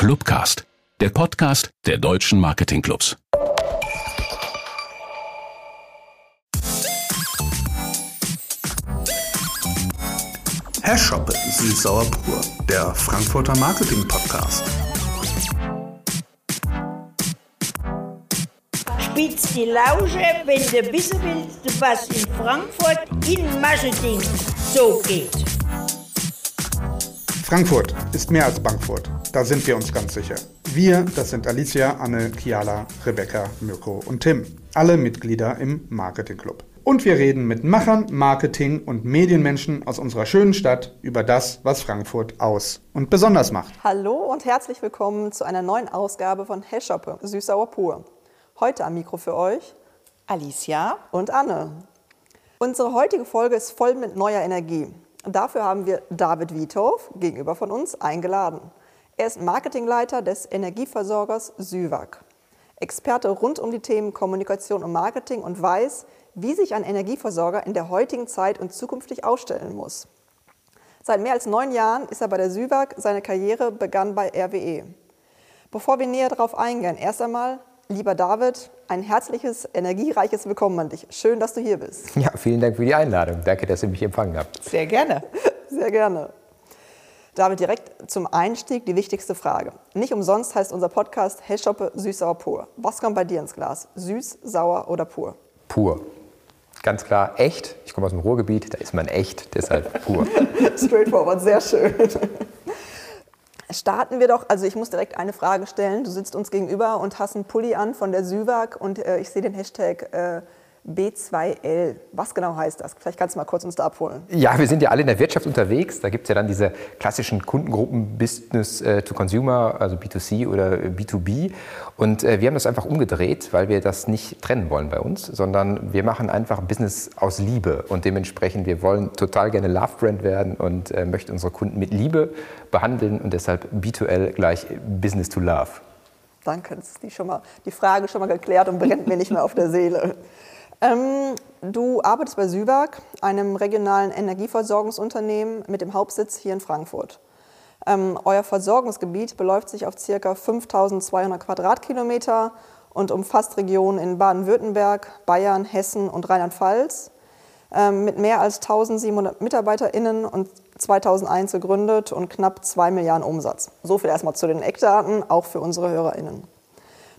Clubcast, der Podcast der deutschen Marketingclubs. Herr Schoppe, Süßsauer pur, der Frankfurter Marketing Podcast. Spitz die Lausche, wenn du wissen willst, was in Frankfurt in Marketing so geht. Frankfurt ist mehr als Bankfurt. Da sind wir uns ganz sicher. Wir, das sind Alicia, Anne, Kiala, Rebecca, Mirko und Tim. Alle Mitglieder im Marketing Club. Und wir reden mit Machern, Marketing und Medienmenschen aus unserer schönen Stadt über das, was Frankfurt aus und besonders macht. Hallo und herzlich willkommen zu einer neuen Ausgabe von Hellshoppe, Süßsauer pur. Heute am Mikro für euch Alicia und Anne. Unsere heutige Folge ist voll mit neuer Energie. Dafür haben wir David Wiethoff gegenüber von uns eingeladen. Er ist Marketingleiter des Energieversorgers Süwag. Experte rund um die Themen Kommunikation und Marketing und weiß, wie sich ein Energieversorger in der heutigen Zeit und zukünftig ausstellen muss. Seit mehr als neun Jahren ist er bei der Süwag, seine Karriere begann bei RWE. Bevor wir näher darauf eingehen, erst einmal, lieber David, ein herzliches, energiereiches Willkommen an dich. Schön, dass du hier bist. Ja, vielen Dank für die Einladung. Danke, dass ihr mich empfangen habt. Sehr gerne. Sehr gerne. David, direkt zum Einstieg die wichtigste Frage. Nicht umsonst heißt unser Podcast Hellshoppe süß, sauer, pur. Was kommt bei dir ins Glas? Süß, sauer oder pur? Pur. Ganz klar, echt. Ich komme aus dem Ruhrgebiet, da ist man echt, deshalb pur. Straightforward, sehr schön. Starten wir doch, also ich muss direkt eine Frage stellen. Du sitzt uns gegenüber und hast einen Pulli an von der Süwag und äh, ich sehe den Hashtag äh, B2L. Was genau heißt das? Vielleicht kannst du mal kurz uns da abholen. Ja, wir sind ja alle in der Wirtschaft unterwegs. Da gibt es ja dann diese klassischen Kundengruppen Business äh, to Consumer, also B2C oder B2B. Und äh, wir haben das einfach umgedreht, weil wir das nicht trennen wollen bei uns, sondern wir machen einfach Business aus Liebe. Und dementsprechend, wir wollen total gerne Love Brand werden und äh, möchten unsere Kunden mit Liebe behandeln und deshalb B2L gleich Business to Love. Danke, das ist die, schon mal, die Frage schon mal geklärt und brennt mir nicht mehr auf der Seele. Ähm, du arbeitest bei Süwag, einem regionalen Energieversorgungsunternehmen mit dem Hauptsitz hier in Frankfurt. Ähm, euer Versorgungsgebiet beläuft sich auf ca. 5200 Quadratkilometer und umfasst Regionen in Baden-Württemberg, Bayern, Hessen und Rheinland-Pfalz. Ähm, mit mehr als 1700 MitarbeiterInnen und 2001 gegründet und knapp 2 Milliarden Umsatz. So viel erstmal zu den Eckdaten, auch für unsere HörerInnen.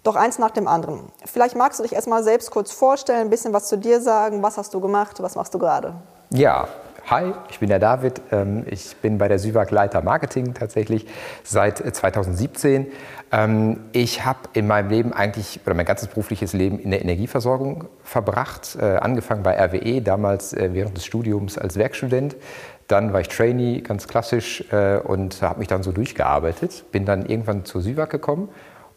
Doch eins nach dem anderen. Vielleicht magst du dich erstmal selbst kurz vorstellen, ein bisschen was zu dir sagen. Was hast du gemacht? Was machst du gerade? Ja, hi, ich bin der David. Ähm, ich bin bei der Süwag Leiter Marketing tatsächlich seit 2017. Ähm, ich habe in meinem Leben eigentlich, oder mein ganzes berufliches Leben in der Energieversorgung verbracht. Äh, angefangen bei RWE, damals äh, während des Studiums als Werkstudent. Dann war ich Trainee, ganz klassisch, äh, und habe mich dann so durchgearbeitet. Bin dann irgendwann zur Süwag gekommen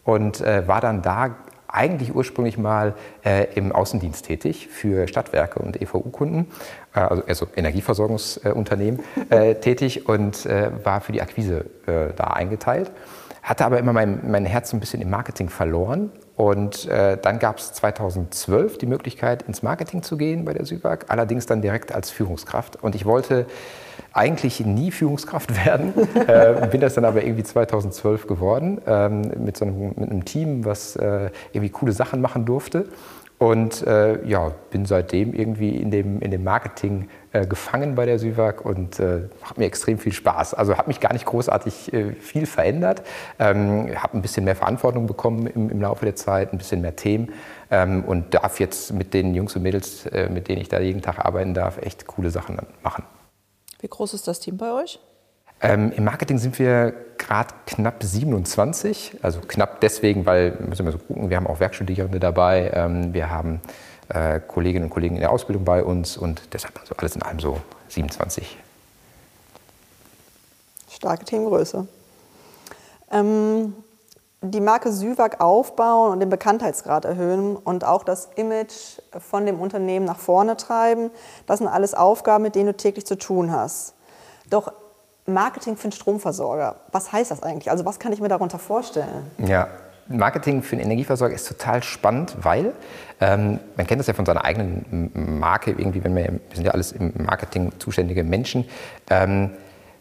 und äh, war dann da eigentlich ursprünglich mal äh, im Außendienst tätig für Stadtwerke und EVU-Kunden, äh, also, also, Energieversorgungsunternehmen äh, tätig und äh, war für die Akquise äh, da eingeteilt. Hatte aber immer mein, mein Herz ein bisschen im Marketing verloren und äh, dann gab es 2012 die Möglichkeit, ins Marketing zu gehen bei der Süwag, allerdings dann direkt als Führungskraft. Und ich wollte eigentlich nie Führungskraft werden, äh, bin das dann aber irgendwie 2012 geworden, ähm, mit, so einem, mit einem Team, was äh, irgendwie coole Sachen machen durfte. Und äh, ja, bin seitdem irgendwie in dem, in dem Marketing äh, gefangen bei der Süwag und äh, macht mir extrem viel Spaß. Also habe mich gar nicht großartig äh, viel verändert, ähm, habe ein bisschen mehr Verantwortung bekommen im, im, Laufe der Zeit, ein bisschen mehr Themen ähm, und darf jetzt mit den Jungs und Mädels, äh, mit denen ich da jeden Tag arbeiten darf, echt coole Sachen machen. Wie groß ist das Team bei euch? Ähm, Im Marketing sind wir gerade knapp 27, also knapp deswegen, weil, müssen wir so gucken, wir haben auch Werkstudierende dabei, ähm, wir haben äh, Kolleginnen und Kollegen in der Ausbildung bei uns und deshalb also alles in allem so 27. Starke Teamgröße. Ähm, die Marke Süwag aufbauen und den Bekanntheitsgrad erhöhen und auch das Image von dem Unternehmen nach vorne treiben, das sind alles Aufgaben, mit denen du täglich zu tun hast. Doch Marketing für einen Stromversorger, was heißt das eigentlich? Also was kann ich mir darunter vorstellen? Ja, Marketing für einen Energieversorger ist total spannend, weil ähm, man kennt das ja von seiner eigenen Marke irgendwie, wenn wir, wir sind ja alles im Marketing zuständige Menschen. Ähm,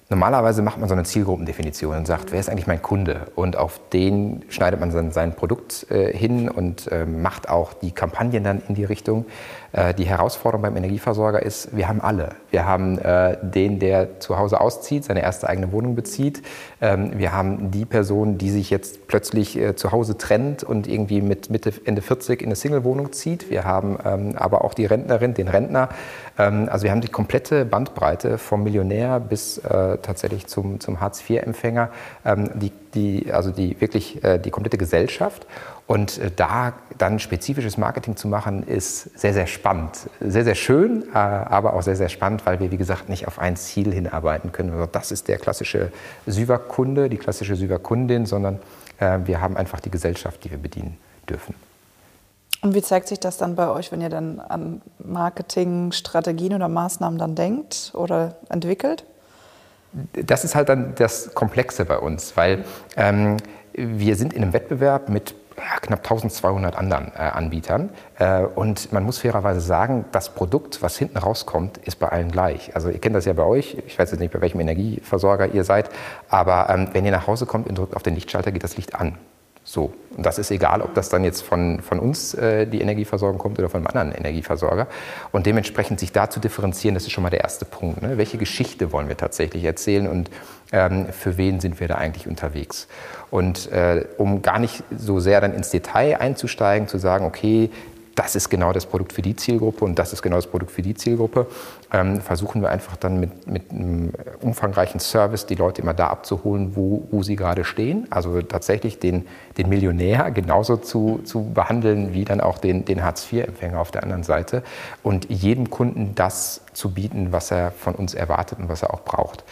Normalerweise macht man so eine Zielgruppendefinition und sagt, wer ist eigentlich mein Kunde? Und auf den schneidet man dann sein Produkt äh, hin und äh, macht auch die Kampagnen dann in die Richtung. Äh, die Herausforderung beim Energieversorger ist, wir haben alle. Wir haben äh, den, der zu Hause auszieht, seine erste eigene Wohnung bezieht. Ähm, wir haben die Person, die sich jetzt plötzlich äh, zu Hause trennt und irgendwie mit Mitte, Ende 40 in eine Single-Wohnung zieht. Wir haben ähm, aber auch die Rentnerin, den Rentner. Ähm, also wir haben die komplette Bandbreite vom Millionär bis tatsächlich zum, zum Hartz-IV-Empfänger, die, die, also die wirklich die komplette Gesellschaft. Und äh, da dann spezifisches Marketing zu machen, ist sehr, sehr spannend. Sehr, sehr schön, äh, aber auch sehr, sehr spannend, weil wir, wie gesagt, nicht auf ein Ziel hinarbeiten können. Also das ist der klassische Syver-Kunde, die klassische Syver-Kundin, sondern äh, wir haben einfach die Gesellschaft, die wir bedienen dürfen. Und wie zeigt sich das dann bei euch, wenn ihr dann an Marketingstrategien oder Maßnahmen dann denkt oder entwickelt? Das ist halt dann das Komplexe bei uns, weil ähm, wir sind in einem Wettbewerb mit knapp 1200 anderen äh, Anbietern. Äh, und man muss fairerweise sagen, das Produkt, was hinten rauskommt, ist bei allen gleich. Also ihr kennt das ja bei euch, ich weiß jetzt nicht, bei welchem Energieversorger ihr seid, aber ähm, wenn ihr nach Hause kommt und drückt auf den Lichtschalter, geht das Licht an. So. Und das ist egal, ob das dann jetzt von, von uns äh, die Energieversorgung kommt oder von einem anderen Energieversorger. Und dementsprechend sich da zu differenzieren, das ist schon mal der erste Punkt. Ne? Welche Geschichte wollen wir tatsächlich erzählen und für wen sind wir da eigentlich unterwegs? Und äh, um gar nicht so sehr dann ins Detail einzusteigen, zu sagen, okay, das ist genau das Produkt für die Zielgruppe und das ist genau das Produkt für die Zielgruppe, ähm, versuchen wir einfach dann mit, mit einem umfangreichen Service die Leute immer da abzuholen, wo, wo sie gerade stehen. Also tatsächlich den, den Millionär genauso zu, zu behandeln wie dann auch den, den Hartz-IV-Empfänger auf der anderen Seite und jedem Kunden das zu bieten, was er von uns erwartet und was er auch braucht.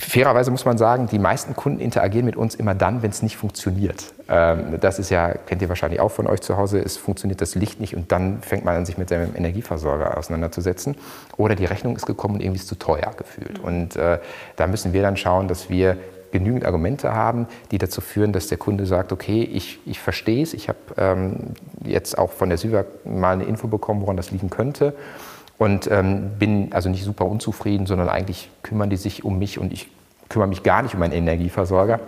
Fairerweise muss man sagen, die meisten Kunden interagieren mit uns immer dann, wenn es nicht funktioniert. Ähm, das ist ja, kennt ihr wahrscheinlich auch von euch zu Hause, es funktioniert das Licht nicht und dann fängt man an, sich mit seinem Energieversorger auseinanderzusetzen. Oder die Rechnung ist gekommen und irgendwie ist zu teuer gefühlt. Und äh, da müssen wir dann schauen, dass wir genügend Argumente haben, die dazu führen, dass der Kunde sagt, okay, ich, ich verstehe es, ich habe ähm, jetzt auch von der Süwag mal eine Info bekommen, woran das liegen könnte und ähm, bin also nicht super unzufrieden, sondern eigentlich kümmern die sich um mich und ich kümmere mich gar nicht um meinen Energieversorger.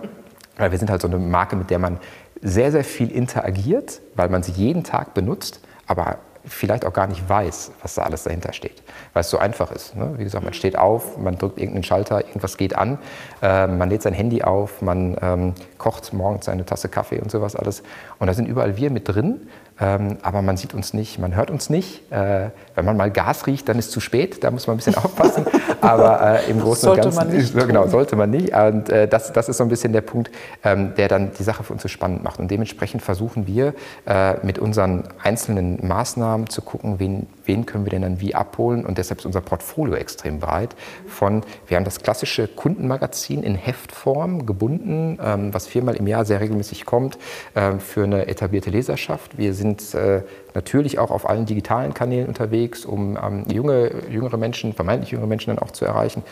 Weil wir sind halt so eine Marke, mit der man sehr, sehr viel interagiert, weil man sie jeden Tag benutzt, aber vielleicht auch gar nicht weiß, was da alles dahinter steht, weil es so einfach ist. Ne? Wie gesagt, man steht auf, man drückt irgendeinen Schalter, irgendwas geht an, äh, man lädt sein Handy auf, man ähm, kocht morgens eine Tasse Kaffee und sowas alles. Und da sind überall wir mit drin ähm, aber man sieht uns nicht, man hört uns nicht. Äh, wenn man mal Gas riecht, dann ist es zu spät, da muss man ein bisschen aufpassen. Aber äh, im Großen und Ganzen man nicht. genau, sollte man nicht. Und äh, das, das ist so ein bisschen der Punkt, ähm, der dann die Sache für uns so spannend macht. Und dementsprechend versuchen wir äh, mit unseren einzelnen Maßnahmen zu gucken, wen, wen können wir denn dann wie abholen. Und deshalb ist unser Portfolio extrem breit. Von, wir haben das klassische Kundenmagazin in Heftform gebunden, ähm, was viermal im Jahr sehr regelmäßig kommt ähm, für eine etablierte Leserschaft. Wir sind sind äh, natürlich auch auf allen digitalen Kanälen unterwegs, um ähm, junge, jüngere Menschen, vermeintlich jüngere Menschen dann auch zu erreichen.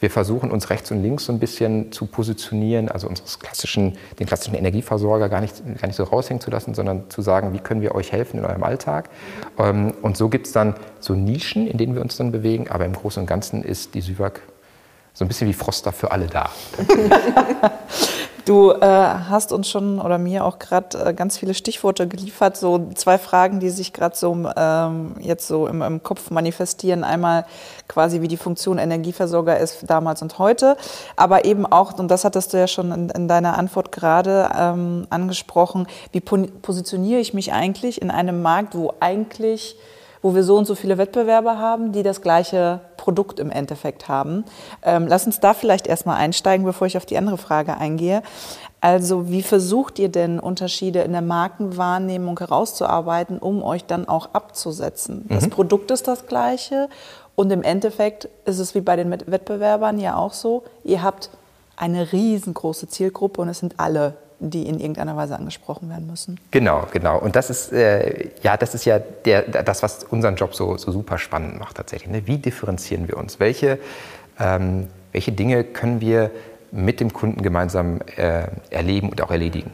Wir versuchen uns rechts und links so ein bisschen zu positionieren, also unseres klassischen, den klassischen Energieversorger gar nicht, gar nicht so raushängen zu lassen, sondern zu sagen, wie können wir euch helfen in eurem Alltag. Ähm, und so gibt es dann so Nischen, in denen wir uns dann bewegen, aber im Großen und Ganzen ist die SÜWAG so ein bisschen wie Froster für alle da. Du äh, hast uns schon oder mir auch gerade äh, ganz viele Stichworte geliefert, so zwei Fragen, die sich gerade so ähm, jetzt so im, im, Kopf manifestieren. Einmal quasi, wie die Funktion Energieversorger ist damals und heute, aber eben auch, und das hattest du ja schon in, in deiner Antwort gerade ähm, angesprochen, wie positioniere ich mich eigentlich in einem Markt, wo eigentlich wo wir so und so viele Wettbewerber haben, die das gleiche Produkt im Endeffekt haben. Ähm, lass uns da vielleicht erstmal einsteigen, bevor ich auf die andere Frage eingehe. Also wie versucht ihr denn Unterschiede in der Markenwahrnehmung herauszuarbeiten, um euch dann auch abzusetzen? Mhm. Das Produkt ist das gleiche und im Endeffekt ist es wie bei den Wettbewerbern ja auch so, ihr habt eine riesengroße Zielgruppe und es sind alle die in irgendeiner Weise angesprochen werden müssen. Genau, genau. Und das ist, äh, ja, das ist ja der, das, was unseren Job so, so super spannend macht tatsächlich. Ne? Wie differenzieren wir uns? Welche, ähm, welche Dinge können wir mit dem Kunden gemeinsam äh, erleben und auch erledigen?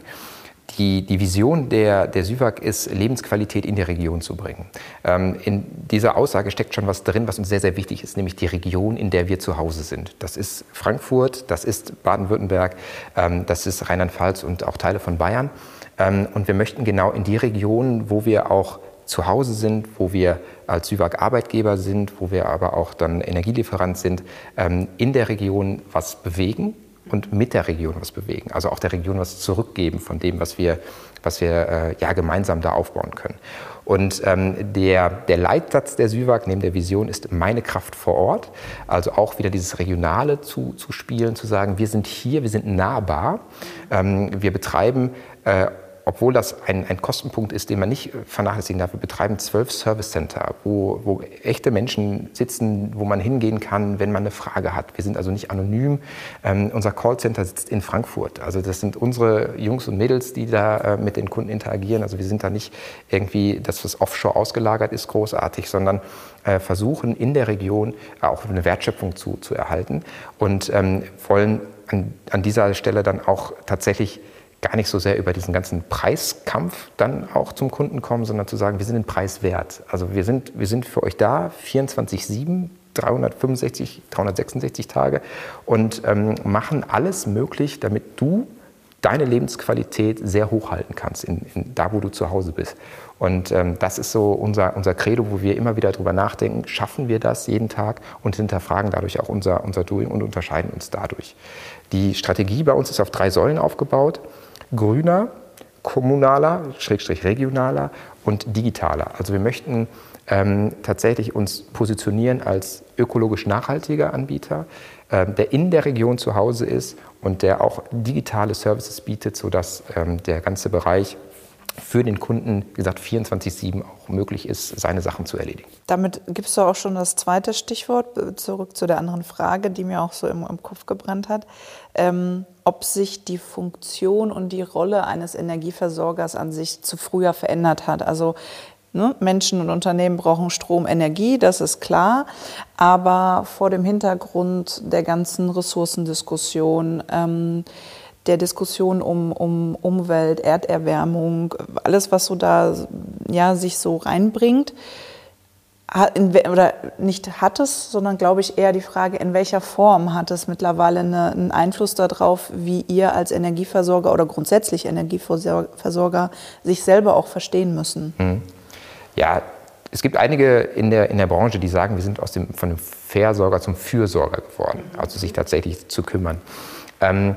Die, die Vision der, der SÜWAG ist, Lebensqualität in die Region zu bringen. Ähm, in dieser Aussage steckt schon was drin, was uns sehr, sehr wichtig ist, nämlich die Region, in der wir zu Hause sind. Das ist Frankfurt, das ist Baden-Württemberg, ähm, das ist Rheinland-Pfalz und auch Teile von Bayern. Ähm, und wir möchten genau in die Regionen, wo wir auch zu Hause sind, wo wir als SÜWAG Arbeitgeber sind, wo wir aber auch dann Energielieferant sind, ähm, in der Region was bewegen und mit der Region was bewegen. Also auch der Region was zurückgeben von dem, was wir, was wir äh, ja gemeinsam da aufbauen können. Und ähm, der, der Leitsatz der SÜWAG neben der Vision ist meine Kraft vor Ort. Also auch wieder dieses Regionale zu, zu spielen, zu sagen, wir sind hier, wir sind nahbar. Ähm, wir betreiben äh, obwohl das ein, ein, Kostenpunkt ist, den man nicht vernachlässigen darf, wir betreiben zwölf Service Center, wo, wo, echte Menschen sitzen, wo man hingehen kann, wenn man eine Frage hat. Wir sind also nicht anonym. Ähm, unser Callcenter sitzt in Frankfurt. Also das sind unsere Jungs und Mädels, die da äh, mit den Kunden interagieren. Also wir sind da nicht irgendwie, dass das offshore ausgelagert ist, großartig, sondern äh, versuchen in der Region auch eine Wertschöpfung zu, zu erhalten und ähm, wollen an, an dieser Stelle dann auch tatsächlich gar nicht so sehr über diesen ganzen Preiskampf dann auch zum Kunden kommen, sondern zu sagen, wir sind den Preis wert. Also wir sind, wir sind für euch da, 24-7, 365, 366 Tage und ähm, machen alles möglich, damit du deine Lebensqualität sehr hoch halten kannst, in, in, da wo du zu Hause bist. Und ähm, das ist so unser, unser Credo, wo wir immer wieder darüber nachdenken, schaffen wir das jeden Tag und hinterfragen dadurch auch unser, unser Doing und unterscheiden uns dadurch. Die Strategie bei uns ist auf drei Säulen aufgebaut grüner, kommunaler, schrägstrich regionaler und digitaler. Also wir möchten ähm, tatsächlich uns positionieren als ökologisch nachhaltiger Anbieter, ähm, der in der Region zu Hause ist und der auch digitale Services bietet, sodass ähm, der ganze Bereich für den Kunden, wie gesagt, 24-7 auch möglich ist, seine Sachen zu erledigen. Damit gibst du auch schon das zweite Stichwort, äh, zurück zu der anderen Frage, die mir auch so im, im Kopf gebrannt hat, ähm, ob sich die Funktion und die Rolle eines Energieversorgers an sich zu früher verändert hat. Also ne, Menschen und Unternehmen brauchen Strom, Energie, das ist klar, aber vor dem Hintergrund der ganzen Ressourcendiskussion, ähm, der Diskussion um, um Umwelt, Erderwärmung, alles, was so da ja, sich so reinbringt, oder nicht hat es, sondern glaube ich eher die Frage, in welcher Form hat es mittlerweile eine, einen Einfluss darauf, wie ihr als Energieversorger oder grundsätzlich Energieversorger sich selber auch verstehen müssen? Hm. Ja, es gibt einige in der, in der Branche, die sagen, wir sind aus dem, von dem Versorger zum Fürsorger geworden, also sich tatsächlich zu kümmern. Ähm,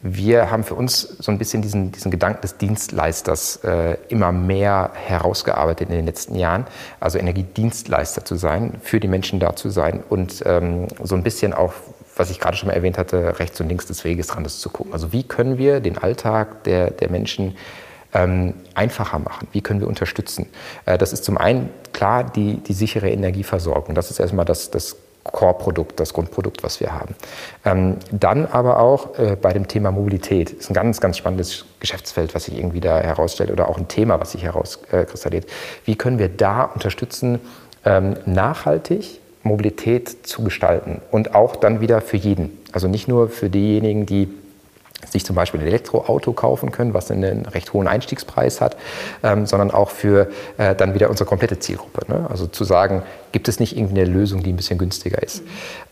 wir haben für uns so ein bisschen diesen, diesen Gedanken des Dienstleisters äh, immer mehr herausgearbeitet in den letzten Jahren. Also Energiedienstleister zu sein, für die Menschen da zu sein und ähm, so ein bisschen auch, was ich gerade schon mal erwähnt hatte, rechts und links des Weges dran ist zu gucken. Also wie können wir den Alltag der, der Menschen ähm, einfacher machen? Wie können wir unterstützen? Äh, das ist zum einen klar die, die sichere Energieversorgung. Das ist erstmal das, das Core-Produkt, das Grundprodukt, was wir haben. Ähm, dann aber auch äh, bei dem Thema Mobilität. Das ist ein ganz, ganz spannendes Geschäftsfeld, was sich irgendwie da herausstellt oder auch ein Thema, was sich herauskristallisiert. Äh, Wie können wir da unterstützen, ähm, nachhaltig Mobilität zu gestalten und auch dann wieder für jeden. Also nicht nur für diejenigen, die sich zum Beispiel ein Elektroauto kaufen können, was einen recht hohen Einstiegspreis hat, ähm, sondern auch für äh, dann wieder unsere komplette Zielgruppe. Ne? Also zu sagen, gibt es nicht irgendeine Lösung, die ein bisschen günstiger ist.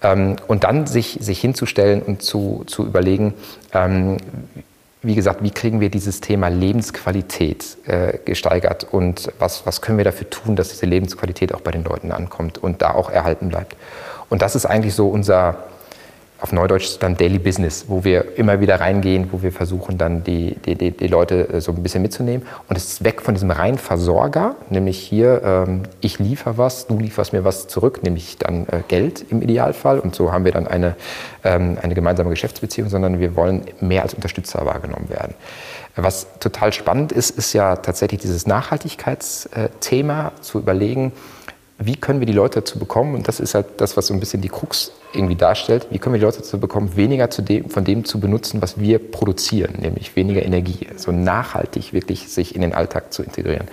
Ähm, und dann sich, sich hinzustellen und zu, zu überlegen, ähm, wie gesagt, wie kriegen wir dieses Thema Lebensqualität äh, gesteigert und was, was können wir dafür tun, dass diese Lebensqualität auch bei den Leuten ankommt und da auch erhalten bleibt. Und das ist eigentlich so unser, auf Neudeutsch dann Daily Business, wo wir immer wieder reingehen, wo wir versuchen dann die, die, die, Leute äh, so ein bisschen mitzunehmen. Und es ist weg von diesem reinen Versorger, nämlich hier, ähm, ich liefere was, du lieferst mir was zurück, nämlich dann äh, Geld im Idealfall. Und so haben wir dann eine, ähm, eine gemeinsame Geschäftsbeziehung, sondern wir wollen mehr als Unterstützer wahrgenommen werden. Was total spannend ist, ist ja tatsächlich dieses Nachhaltigkeitsthema zu überlegen, wie können wir die Leute dazu bekommen, und das ist halt das, was so ein bisschen die Krux irgendwie darstellt, wie können wir die Leute dazu bekommen, weniger zu dem, von dem zu benutzen, was wir produzieren, nämlich weniger Energie, so nachhaltig wirklich sich in den Alltag zu integrieren.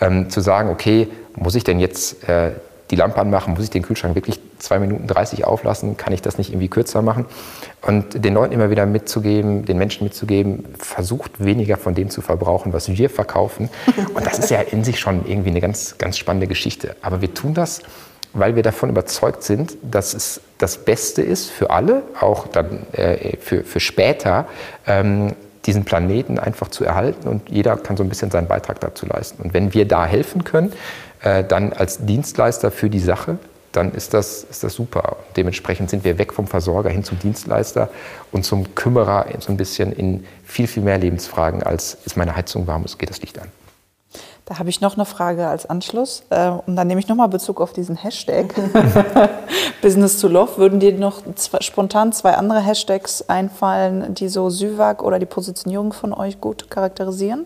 Ähm, zu sagen, okay, muss ich denn jetzt äh, die Lampe anmachen, muss ich den Kühlschrank wirklich 2 Minuten 30 auflassen, kann ich das nicht irgendwie kürzer machen? Und den Leuten immer wieder mitzugeben, den Menschen mitzugeben, versucht weniger von dem zu verbrauchen, was wir verkaufen. Und das ist ja in sich schon irgendwie eine ganz, ganz spannende Geschichte. Aber wir tun das, weil wir davon überzeugt sind, dass es das Beste ist für alle, auch dann äh, für, für später, ähm, diesen Planeten einfach zu erhalten und jeder kann so ein bisschen seinen Beitrag dazu leisten. Und wenn wir da helfen können, äh, dann als Dienstleister für die Sache, dann ist das, ist das super. Dementsprechend sind wir weg vom Versorger hin zum Dienstleister und zum Kümmerer so ein bisschen in viel, viel mehr Lebensfragen als ist meine Heizung warm, es geht das Licht an. Da habe ich noch eine Frage als Anschluss. Äh, und dann nehme ich nochmal Bezug auf diesen Hashtag Business to Love. Würden dir noch zwei, spontan zwei andere Hashtags einfallen, die so Süwag oder die Positionierung von euch gut charakterisieren?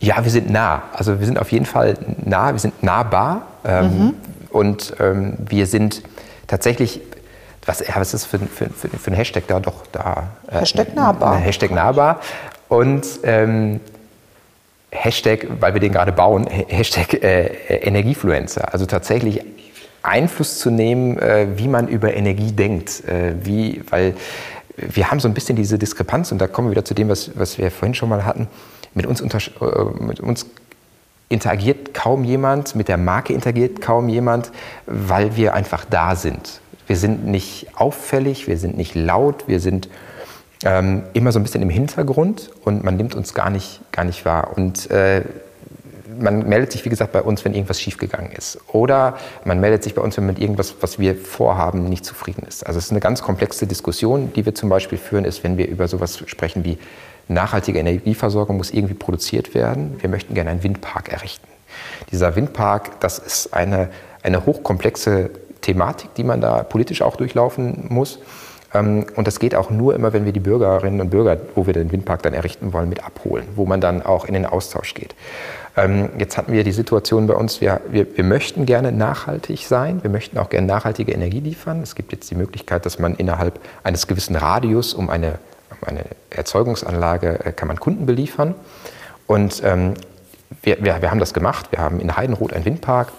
Ja, wir sind nah. Also wir sind auf jeden Fall nah, wir sind nahbar. Ähm, mhm. Und ähm, wir sind tatsächlich, was, ja, was ist für, für, für, für ein Hashtag da doch da? Äh, Hashtag nahbar. Hashtag nahbar. Und ähm, Hashtag, weil wir den gerade bauen, Hashtag äh, Energiefluencer. Also tatsächlich Einfluss zu nehmen, äh, wie man über Energie denkt. Äh, wie, weil wir haben so ein bisschen diese Diskrepanz und da kommen wir wieder zu dem, was, was wir vorhin schon mal hatten. Mit uns, unter, äh, mit uns interagiert kaum jemand, mit der Marke interagiert kaum jemand, weil wir einfach da sind. Wir sind nicht auffällig, wir sind nicht laut, wir sind ähm, immer so ein bisschen im Hintergrund und man nimmt uns gar nicht, gar nicht wahr. Und äh, man meldet sich, wie gesagt, bei uns, wenn irgendwas schiefgegangen ist. Oder man meldet sich bei uns, wenn mit irgendwas, was wir vorhaben, nicht zufrieden ist. Also es ist eine ganz komplexe Diskussion, die wir zum Beispiel führen, ist, wenn wir über sowas sprechen wie nachhaltige Energieversorgung muss irgendwie produziert werden. Wir möchten gerne einen Windpark errichten. Dieser Windpark, das ist eine, eine hochkomplexe Thematik, die man da politisch auch durchlaufen muss. Ähm, und das geht auch nur immer, wenn wir die Bürgerinnen und Bürger, wo wir den Windpark dann errichten wollen, mit abholen, wo man dann auch in den Austausch geht. Ähm, jetzt hatten wir die Situation bei uns, wir, wir, wir möchten gerne nachhaltig sein, wir möchten auch gerne nachhaltige Energie liefern. Es gibt jetzt die Möglichkeit, dass man innerhalb eines gewissen Radius um eine, eine Erzeugungsanlage äh, kann man Kunden beliefern. Und ähm, wir, wir, wir haben das gemacht. Wir haben in Heidenroth einen Windpark,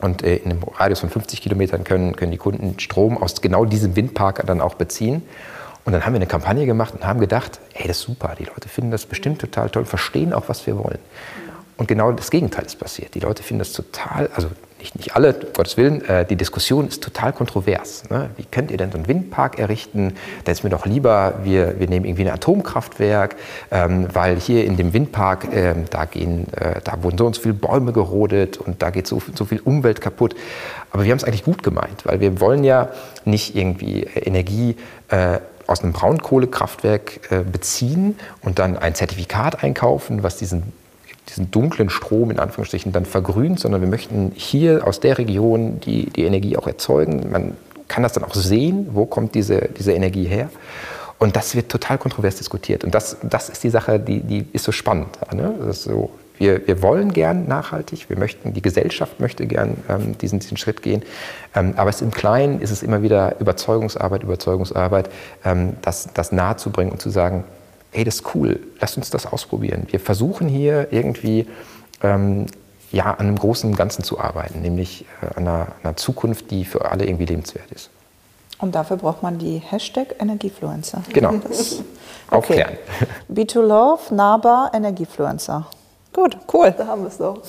und äh, in einem Radius von 50 Kilometern können, können die Kunden Strom aus genau diesem Windpark dann auch beziehen. Und dann haben wir eine Kampagne gemacht und haben gedacht, hey, das ist super, die Leute finden das bestimmt total toll, verstehen auch, was wir wollen. Und genau das Gegenteil ist passiert. Die Leute finden das total, also nicht, nicht alle, um Gottes Willen, äh, die Diskussion ist total kontrovers. Ne? Wie könnt ihr denn so einen Windpark errichten? Da ist mir doch lieber, wir, wir nehmen irgendwie ein Atomkraftwerk, ähm, weil hier in dem Windpark, äh, da, gehen, äh, da wurden so und so viele Bäume gerodet und da geht so, so viel Umwelt kaputt. Aber wir haben es eigentlich gut gemeint, weil wir wollen ja nicht irgendwie Energie äh, aus einem Braunkohlekraftwerk äh, beziehen und dann ein Zertifikat einkaufen, was diesen diesen dunklen Strom in Anführungsstrichen dann vergrünt, sondern wir möchten hier aus der Region die, die Energie auch erzeugen. Man kann das dann auch sehen, wo kommt diese, diese Energie her. Und das wird total kontrovers diskutiert. Und das, das ist die Sache, die, die ist so spannend. Ne? so, wir, wir wollen gern nachhaltig, wir möchten, die Gesellschaft möchte gern ähm, diesen, diesen Schritt gehen. Ähm, aber es im Kleinen ist es immer wieder Überzeugungsarbeit, Überzeugungsarbeit, ähm, das, das nahezubringen und zu sagen, hey, das ist cool, lass uns das ausprobieren. Wir versuchen hier irgendwie ähm, ja, an einem großen Ganzen zu arbeiten, nämlich äh, an einer, einer, Zukunft, die für alle irgendwie lebenswert ist. Und dafür braucht man die Hashtag Energiefluencer. Genau. Aufklären. Okay. Be2Love, nahbar, Energiefluencer. Gut, cool. Da haben wir es doch.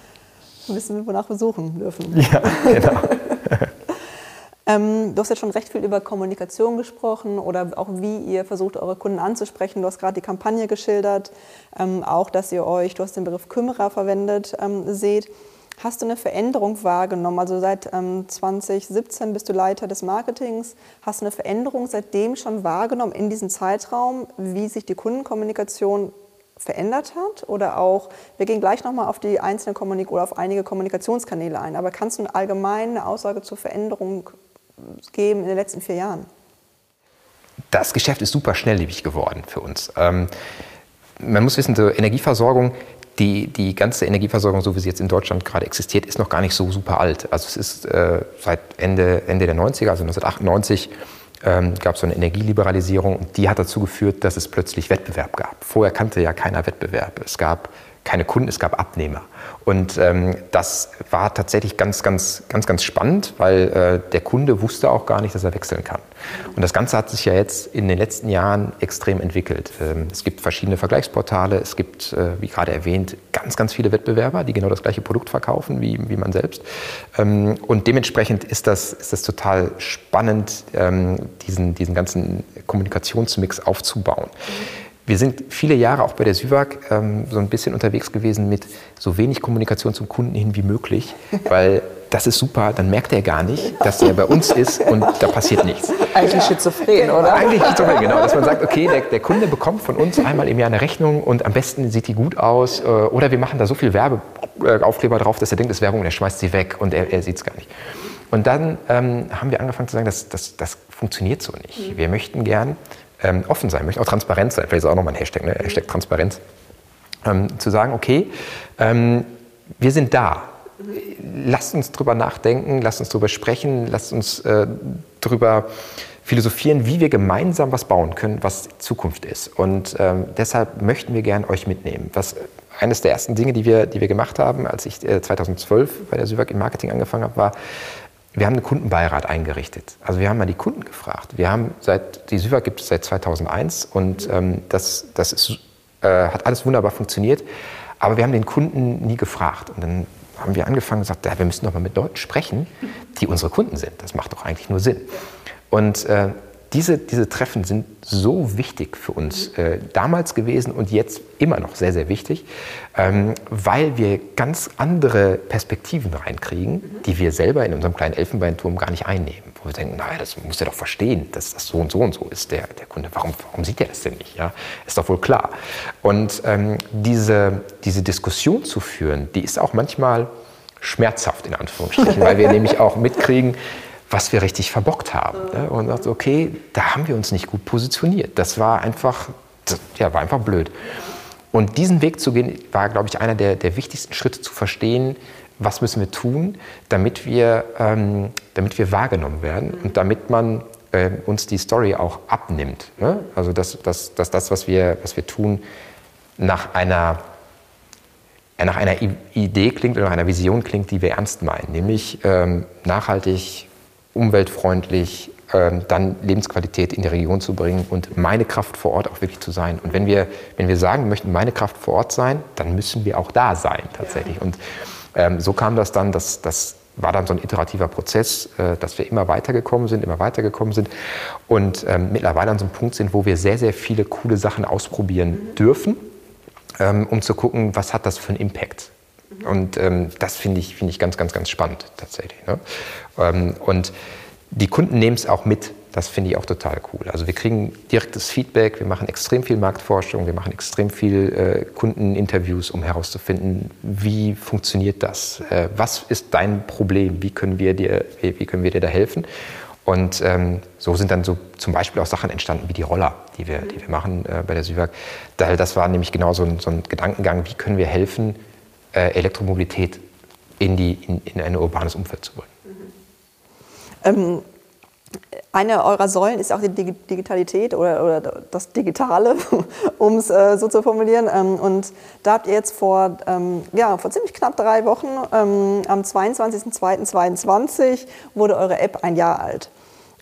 Wissen wir, wonach wir suchen dürfen. Ja, genau. Ähm, du hast jetzt schon recht viel über Kommunikation gesprochen oder auch wie ihr versucht, eure Kunden anzusprechen. Du hast gerade die Kampagne geschildert, ähm, auch dass ihr euch, du hast den Begriff Kümmerer verwendet, ähm, seht. Hast du eine Veränderung wahrgenommen? Also seit 2017 ähm, bist du Leiter des Marketings. Hast du eine Veränderung seitdem schon wahrgenommen in diesem Zeitraum, wie sich die Kundenkommunikation verändert hat? Oder auch, wir gehen gleich nochmal auf die einzelnen Kommunik oder auf einige Kommunikationskanäle ein, aber kannst du allgemein eine Aussage zur Veränderung geben in den letzten vier Jahren? Das Geschäft ist super schnelllebig geworden für uns. Ähm, man muss wissen, so Energieversorgung, die, die ganze Energieversorgung, so wie sie jetzt in Deutschland gerade existiert, ist noch gar nicht so super alt. Also es ist äh, seit Ende, Ende der 90er, also 1998, ähm, gab es so eine Energieliberalisierung und die hat dazu geführt, dass es plötzlich Wettbewerb gab. Vorher kannte ja keiner Wettbewerb. Es gab keine Kunden, es gab Abnehmer. Und ähm, das war tatsächlich ganz, ganz, ganz, ganz spannend, weil äh, der Kunde wusste auch gar nicht, dass er wechseln kann. Und das Ganze hat sich ja jetzt in den letzten Jahren extrem entwickelt. Ähm, es gibt verschiedene Vergleichsportale, es gibt, äh, wie gerade erwähnt, ganz, ganz viele Wettbewerber, die genau das gleiche Produkt verkaufen wie, wie man selbst. Ähm, und dementsprechend ist das, ist das total spannend, ähm, diesen, diesen ganzen Kommunikationsmix aufzubauen. Wir sind viele Jahre auch bei der SÜWAG ähm, so ein bisschen unterwegs gewesen mit so wenig Kommunikation zum Kunden hin wie möglich, weil das ist super, dann merkt er gar nicht, dass er bei uns ist und da passiert nichts. Eigentlich schizophren, oder? Eigentlich schizophren, genau. Dass man sagt, okay, der, der, Kunde bekommt von uns einmal im Jahr eine Rechnung und am besten sieht die gut aus äh, oder wir machen da so viel Werbeaufkleber drauf, dass er denkt, das ist Werbung und er schmeißt sie weg und er, er sieht es gar nicht. Und dann ähm, haben wir angefangen zu sagen, das, das, das funktioniert so nicht. Wir möchten gern ähm, offen sein, möchten auch transparent sein. Vielleicht ist auch nochmal ein Hashtag, ne? Hashtag Transparenz. Ähm, zu sagen, okay, ähm, wir sind da. Lasst uns drüber nachdenken, lasst uns drüber sprechen, lasst uns äh, drüber philosophieren, wie wir gemeinsam was bauen können, was Zukunft ist. Und ähm, deshalb möchten wir gern euch mitnehmen. Was eines der ersten Dinge, die wir, die wir gemacht haben, als ich äh, 2012 bei der Süwag im Marketing angefangen habe, war, wir haben einen Kundenbeirat eingerichtet. Also wir haben mal die Kunden gefragt. Wir haben seit, die Süwag gibt es seit 2001 und ähm, das, das ist, äh, hat alles wunderbar funktioniert. Aber wir haben den Kunden nie gefragt. Und dann haben wir angefangen und gesagt, ja, wir müssen doch mal mit Leuten sprechen, die unsere Kunden sind. Das macht doch eigentlich nur Sinn. Und äh, diese, diese Treffen sind so wichtig für uns äh, damals gewesen und jetzt immer noch sehr, sehr wichtig, ähm, weil wir ganz andere Perspektiven reinkriegen, die wir selber in unserem kleinen Elfenbeinturm gar nicht einnehmen. Wo wir denken, naja, das muss er doch verstehen, dass das so und so und so ist, der, der Kunde. Warum, warum sieht er das denn nicht? Ja? Ist doch wohl klar. Und ähm, diese, diese Diskussion zu führen, die ist auch manchmal schmerzhaft in Anführungsstrichen, weil wir nämlich auch mitkriegen, was wir richtig verbockt haben. Ne? Und sagt, okay, da haben wir uns nicht gut positioniert. Das war einfach, das, ja, war einfach blöd. Und diesen Weg zu gehen, war, glaube ich, einer der, der wichtigsten Schritte zu verstehen, was müssen wir tun, damit wir, ähm, damit wir wahrgenommen werden und damit man äh, uns die Story auch abnimmt. Ne? Also dass, dass, dass das, was wir, was wir tun, nach einer, nach einer Idee klingt oder nach einer Vision klingt, die wir ernst meinen, nämlich ähm, nachhaltig umweltfreundlich, ähm, dann Lebensqualität in die Region zu bringen und meine Kraft vor Ort auch wirklich zu sein. Und wenn wir, wenn wir sagen, wir möchten meine Kraft vor Ort sein, dann müssen wir auch da sein tatsächlich. Und ähm, so kam das dann, dass das war dann so ein iterativer Prozess, äh, dass wir immer weitergekommen sind, immer weitergekommen sind und ähm, mittlerweile an so einem Punkt sind, wo wir sehr, sehr viele coole Sachen ausprobieren dürfen, ähm, um zu gucken, was hat das für einen Impact. Und ähm, das finde ich, find ich ganz, ganz, ganz spannend tatsächlich. Ne? Ähm, und die Kunden nehmen es auch mit. Das finde ich auch total cool. Also wir kriegen direktes Feedback, wir machen extrem viel Marktforschung, wir machen extrem viel äh, Kundeninterviews, um herauszufinden, wie funktioniert das? Äh, was ist dein Problem? Wie können wir dir, wie, können wir dir da helfen? Und ähm, so sind dann so zum Beispiel auch Sachen entstanden wie die Roller, die wir, die wir machen äh, bei der Süwag. Das war nämlich genau so ein, so ein Gedankengang, wie können wir helfen, Elektromobilität in, die, in, in ein urbanes Umfeld zu bringen. Ähm, eine eurer Säulen ist auch die Digitalität oder, oder das Digitale, um es äh, so zu formulieren. Ähm, und da habt ihr jetzt vor, ähm, ja, vor ziemlich knapp drei Wochen, am 22.02.2022, wurde eure App ein Jahr alt.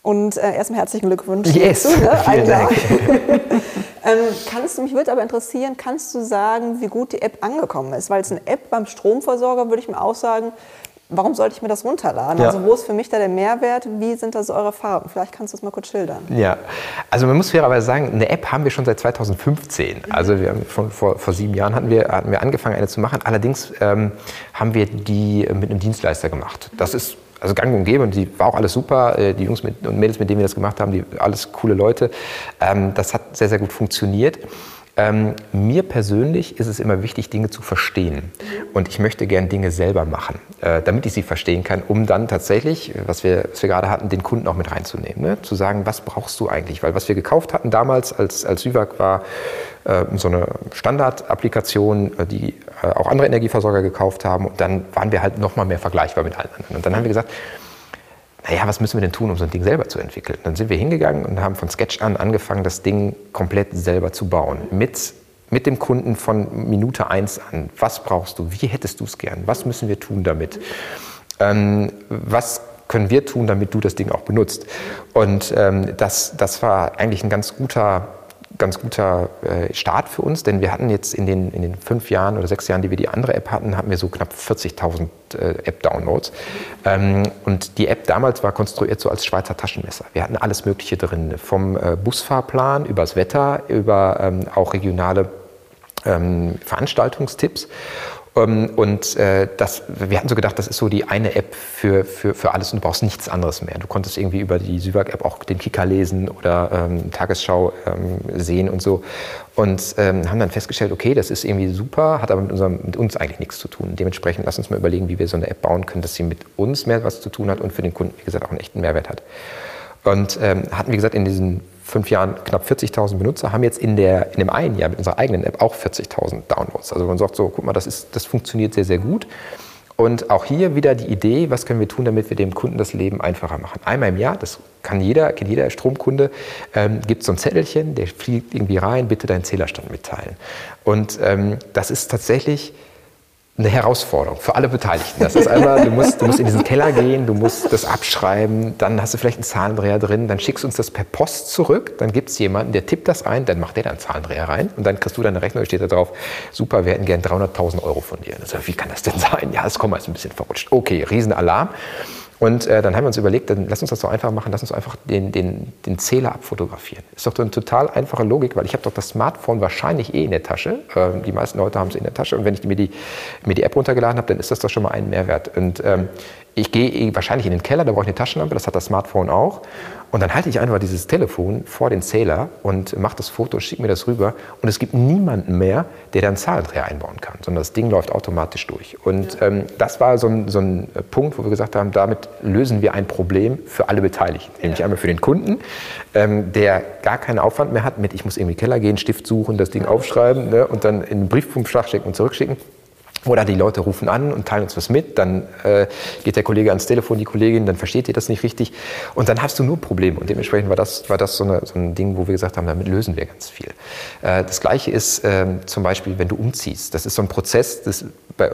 Und äh, erstmal herzlichen Glückwunsch. Yes, dazu, ne? vielen Dank. ähm, kannst du, mich würde aber interessieren, kannst du sagen, wie gut die App angekommen ist? Weil es eine App beim Stromversorger, würde ich mir auch sagen, warum sollte ich mir das runterladen? Ja. Also wo ist für mich da der Mehrwert? Wie sind da so eure Farben? Vielleicht kannst du es mal kurz schildern. Ja, also man muss fairerweise sagen, eine App haben wir schon seit 2015. Mhm. Also wir haben schon vor, vor sieben Jahren hatten wir, hatten wir angefangen, eine zu machen. Allerdings ähm, haben wir die mit einem Dienstleister gemacht. Das ist also gang und gäbe und die war auch alles super. Äh, die Jungs mit, und Mädels, mit denen wir das gemacht haben, die alles coole Leute. Ähm, das hat sehr, sehr gut funktioniert. Ähm, mir persönlich ist es immer wichtig, Dinge zu verstehen. Und ich möchte gern Dinge selber machen, äh, damit ich sie verstehen kann, um dann tatsächlich, was wir, was wir gerade hatten, den Kunden auch mit reinzunehmen. Ne? Zu sagen, was brauchst du eigentlich? Weil was wir gekauft hatten damals als, als Süwag war äh, so eine Standardapplikation, äh, die äh, auch andere Energieversorger gekauft haben. Und dann waren wir halt noch mal mehr vergleichbar mit allen anderen. Und dann haben wir gesagt, naja, was müssen wir denn tun, um so ein Ding selber zu entwickeln? Dann sind wir hingegangen und haben von Sketch an angefangen, das Ding komplett selber zu bauen. Mit mit dem Kunden von Minute eins an. Was brauchst du? Wie hättest du es gern? Was müssen wir tun damit? Ähm, was können wir tun, damit du das Ding auch benutzt? Und ähm, das, das war eigentlich ein ganz guter ganz guter äh, Start für uns, denn wir hatten jetzt in den, in den fünf Jahren oder sechs Jahren, die wir die andere App hatten, hatten wir so knapp 40.000 äh, App-Downloads. Ähm, und die App damals war konstruiert so als Schweizer Taschenmesser. Wir hatten alles Mögliche drin, vom äh, Busfahrplan übers Wetter, über ähm, auch regionale ähm, Veranstaltungstipps. Ähm, und äh, das, wir hatten so gedacht, das ist so die eine App für, für, für alles und du brauchst nichts anderes mehr. Du konntest irgendwie über die Süwag-App auch den Kicker lesen oder ähm, Tagesschau ähm, sehen und so. Und ähm, haben dann festgestellt, okay, das ist irgendwie super, hat aber mit, unserem, mit uns eigentlich nichts zu tun. Dementsprechend lass uns mal überlegen, wie wir so eine App bauen können, dass sie mit uns mehr was zu tun hat und für den Kunden, wie gesagt, auch einen echten Mehrwert hat. Und ähm, hatten, wie gesagt, in diesen fünf Jahren knapp 40.000 Benutzer, haben jetzt in, der, in dem einen Jahr mit unserer eigenen App auch 40.000 Downloads. Also man sagt so, guck mal, das, ist, das funktioniert sehr, sehr gut. Und auch hier wieder die Idee, was können wir tun, damit wir dem Kunden das Leben einfacher machen. Einmal im Jahr, das kann jeder, kennt jeder Stromkunde, ähm, gibt so ein Zettelchen, der fliegt irgendwie rein, bitte deinen Zählerstand mitteilen. Und ähm, das ist tatsächlich eine Herausforderung für alle Beteiligten. Das ist einmal, du musst, du musst in diesen Keller gehen, du musst das abschreiben, dann hast du vielleicht einen Zahlendreher drin, dann schickst du uns das per Post zurück, dann gibt es jemanden, der tippt das ein, dann macht der da einen Zahlendreher rein und dann kriegst du deine Rechnung, steht da drauf, super, wir hätten gern 300.000 Euro von dir. Also, wie kann das denn sein? Ja, das kommt mal ein bisschen verrutscht. Okay, Riesenalarm. Und äh, dann haben wir uns überlegt, dann lass uns das doch einfach machen, lass uns einfach den, den, den Zähler abfotografieren. Ist doch eine total einfache Logik, weil ich habe doch das Smartphone wahrscheinlich eh in der Tasche. Äh, die meisten Leute haben es in der Tasche und wenn ich mir die, mir die App runtergeladen habe, dann ist das doch schon mal ein Mehrwert. Und ähm, ich gehe eh wahrscheinlich in den Keller, da brauche ich eine Taschenlampe, das hat das Smartphone auch. Und dann halte ich einfach dieses Telefon vor den Zähler und mache das Foto, schicke mir das rüber. Und es gibt niemanden mehr, der dann Zahlendreher einbauen kann, sondern das Ding läuft automatisch durch. Und ja. ähm, das war so ein, so ein, Punkt, wo wir gesagt haben, damit lösen wir ein Problem für alle Beteiligten. Ja. Nämlich einmal für den Kunden, ähm, der gar keinen Aufwand mehr hat mit, ich muss irgendwie in den Keller gehen, Stift suchen, das Ding aufschreiben ne, und dann in den Briefumschlag schicken und zurückschicken. Oder die Leute rufen an und teilen uns was mit, dann äh, geht der Kollege ans Telefon, die Kollegin, dann versteht ihr das nicht richtig und dann hast du nur Probleme. Und dementsprechend war das, war das so, eine, so ein Ding, wo wir gesagt haben, damit lösen wir ganz viel. Äh, das Gleiche ist äh, zum Beispiel, wenn du umziehst. Das ist so ein Prozess, das, bei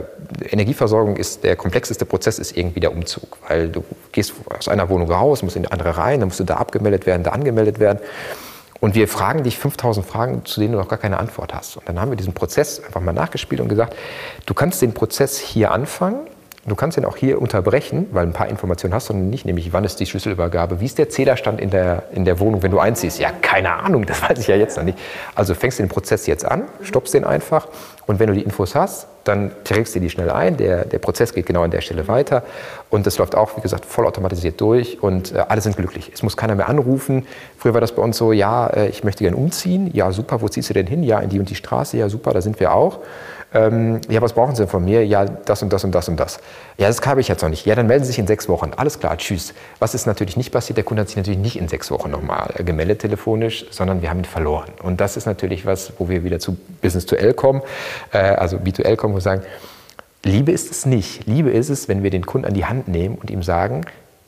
Energieversorgung ist der komplexeste Prozess ist irgendwie der Umzug, weil du gehst aus einer Wohnung raus, musst in die andere rein, dann musst du da abgemeldet werden, da angemeldet werden. Und wir fragen dich 5000 Fragen, zu denen du noch gar keine Antwort hast. Und dann haben wir diesen Prozess einfach mal nachgespielt und gesagt, du kannst den Prozess hier anfangen, du kannst ihn auch hier unterbrechen, weil ein paar Informationen hast du nicht, nämlich wann ist die Schlüsselübergabe, wie ist der Zählerstand in der, in der Wohnung, wenn du einziehst. Ja, keine Ahnung, das weiß ich ja jetzt noch nicht. Also fängst den Prozess jetzt an, stoppst den einfach und wenn du die Infos hast, dann trägst du die schnell ein. Der, der Prozess geht genau an der Stelle weiter. Und das läuft auch, wie gesagt, vollautomatisiert durch und äh, alle sind glücklich. Es muss keiner mehr anrufen. Früher war das bei uns so, ja, äh, ich möchte gerne umziehen. Ja, super, wo ziehst du denn hin? Ja, in die und die Straße. Ja, super, da sind wir auch. Ähm, ja, was brauchen Sie denn von mir? Ja, das und das und das und das. Ja, das habe ich jetzt noch nicht. Ja, dann melden Sie sich in sechs Wochen. Alles klar, tschüss. Was ist natürlich nicht passiert? Der Kunde hat sich natürlich nicht in sechs Wochen nochmal gemeldet telefonisch, sondern wir haben ihn verloren. Und das ist natürlich was, wo wir wieder zu Business to L kommen, äh, also B2L kommen und sagen, Liebe ist es nicht. Liebe ist es, wenn wir den Kunden an die Hand nehmen und ihm sagen,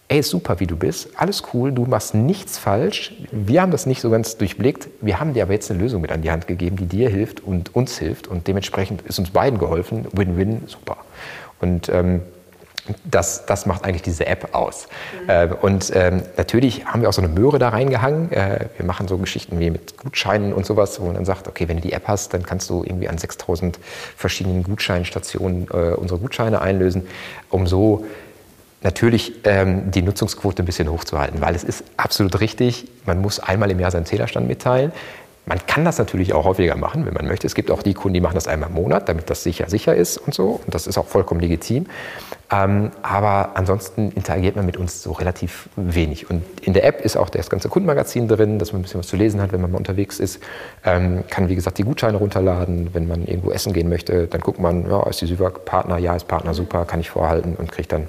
ey, super, wie du bist, alles cool, du machst nichts falsch. Wir haben das nicht so ganz durchblickt. Wir haben dir aber jetzt eine Lösung mit an die Hand gegeben, die dir hilft und uns hilft. Und dementsprechend ist uns beiden geholfen. Win-win, super. Und ähm, das, das macht eigentlich diese App aus. Mhm. Äh, und ähm, natürlich haben wir auch so eine Möhre da reingehangen. Äh, wir machen so Geschichten wie mit Gutscheinen und sowas, wo man dann sagt, okay, wenn du die App hast, dann kannst du irgendwie an 6000 verschiedenen Gutscheinstationen äh, unsere Gutscheine einlösen, um so natürlich ähm, die Nutzungsquote ein bisschen hochzuhalten, weil es ist absolut richtig, man muss einmal im Jahr seinen Zählerstand mitteilen. Man kann das natürlich auch häufiger machen, wenn man möchte. Es gibt auch die Kunden, die machen das einmal im Monat, damit das sicher sicher ist und so. Und das ist auch vollkommen legitim. Ähm, aber ansonsten interagiert man mit uns so relativ wenig. Und in der App ist auch das ganze Kundenmagazin drin, dass man ein bisschen was zu lesen hat, wenn man mal unterwegs ist. Ähm, kann, wie gesagt, die Gutscheine runterladen. Wenn man irgendwo essen gehen möchte, dann guckt man, ja, ist die Süwag Partner? Ja, ist Partner super, kann ich vorhalten und kriegt dann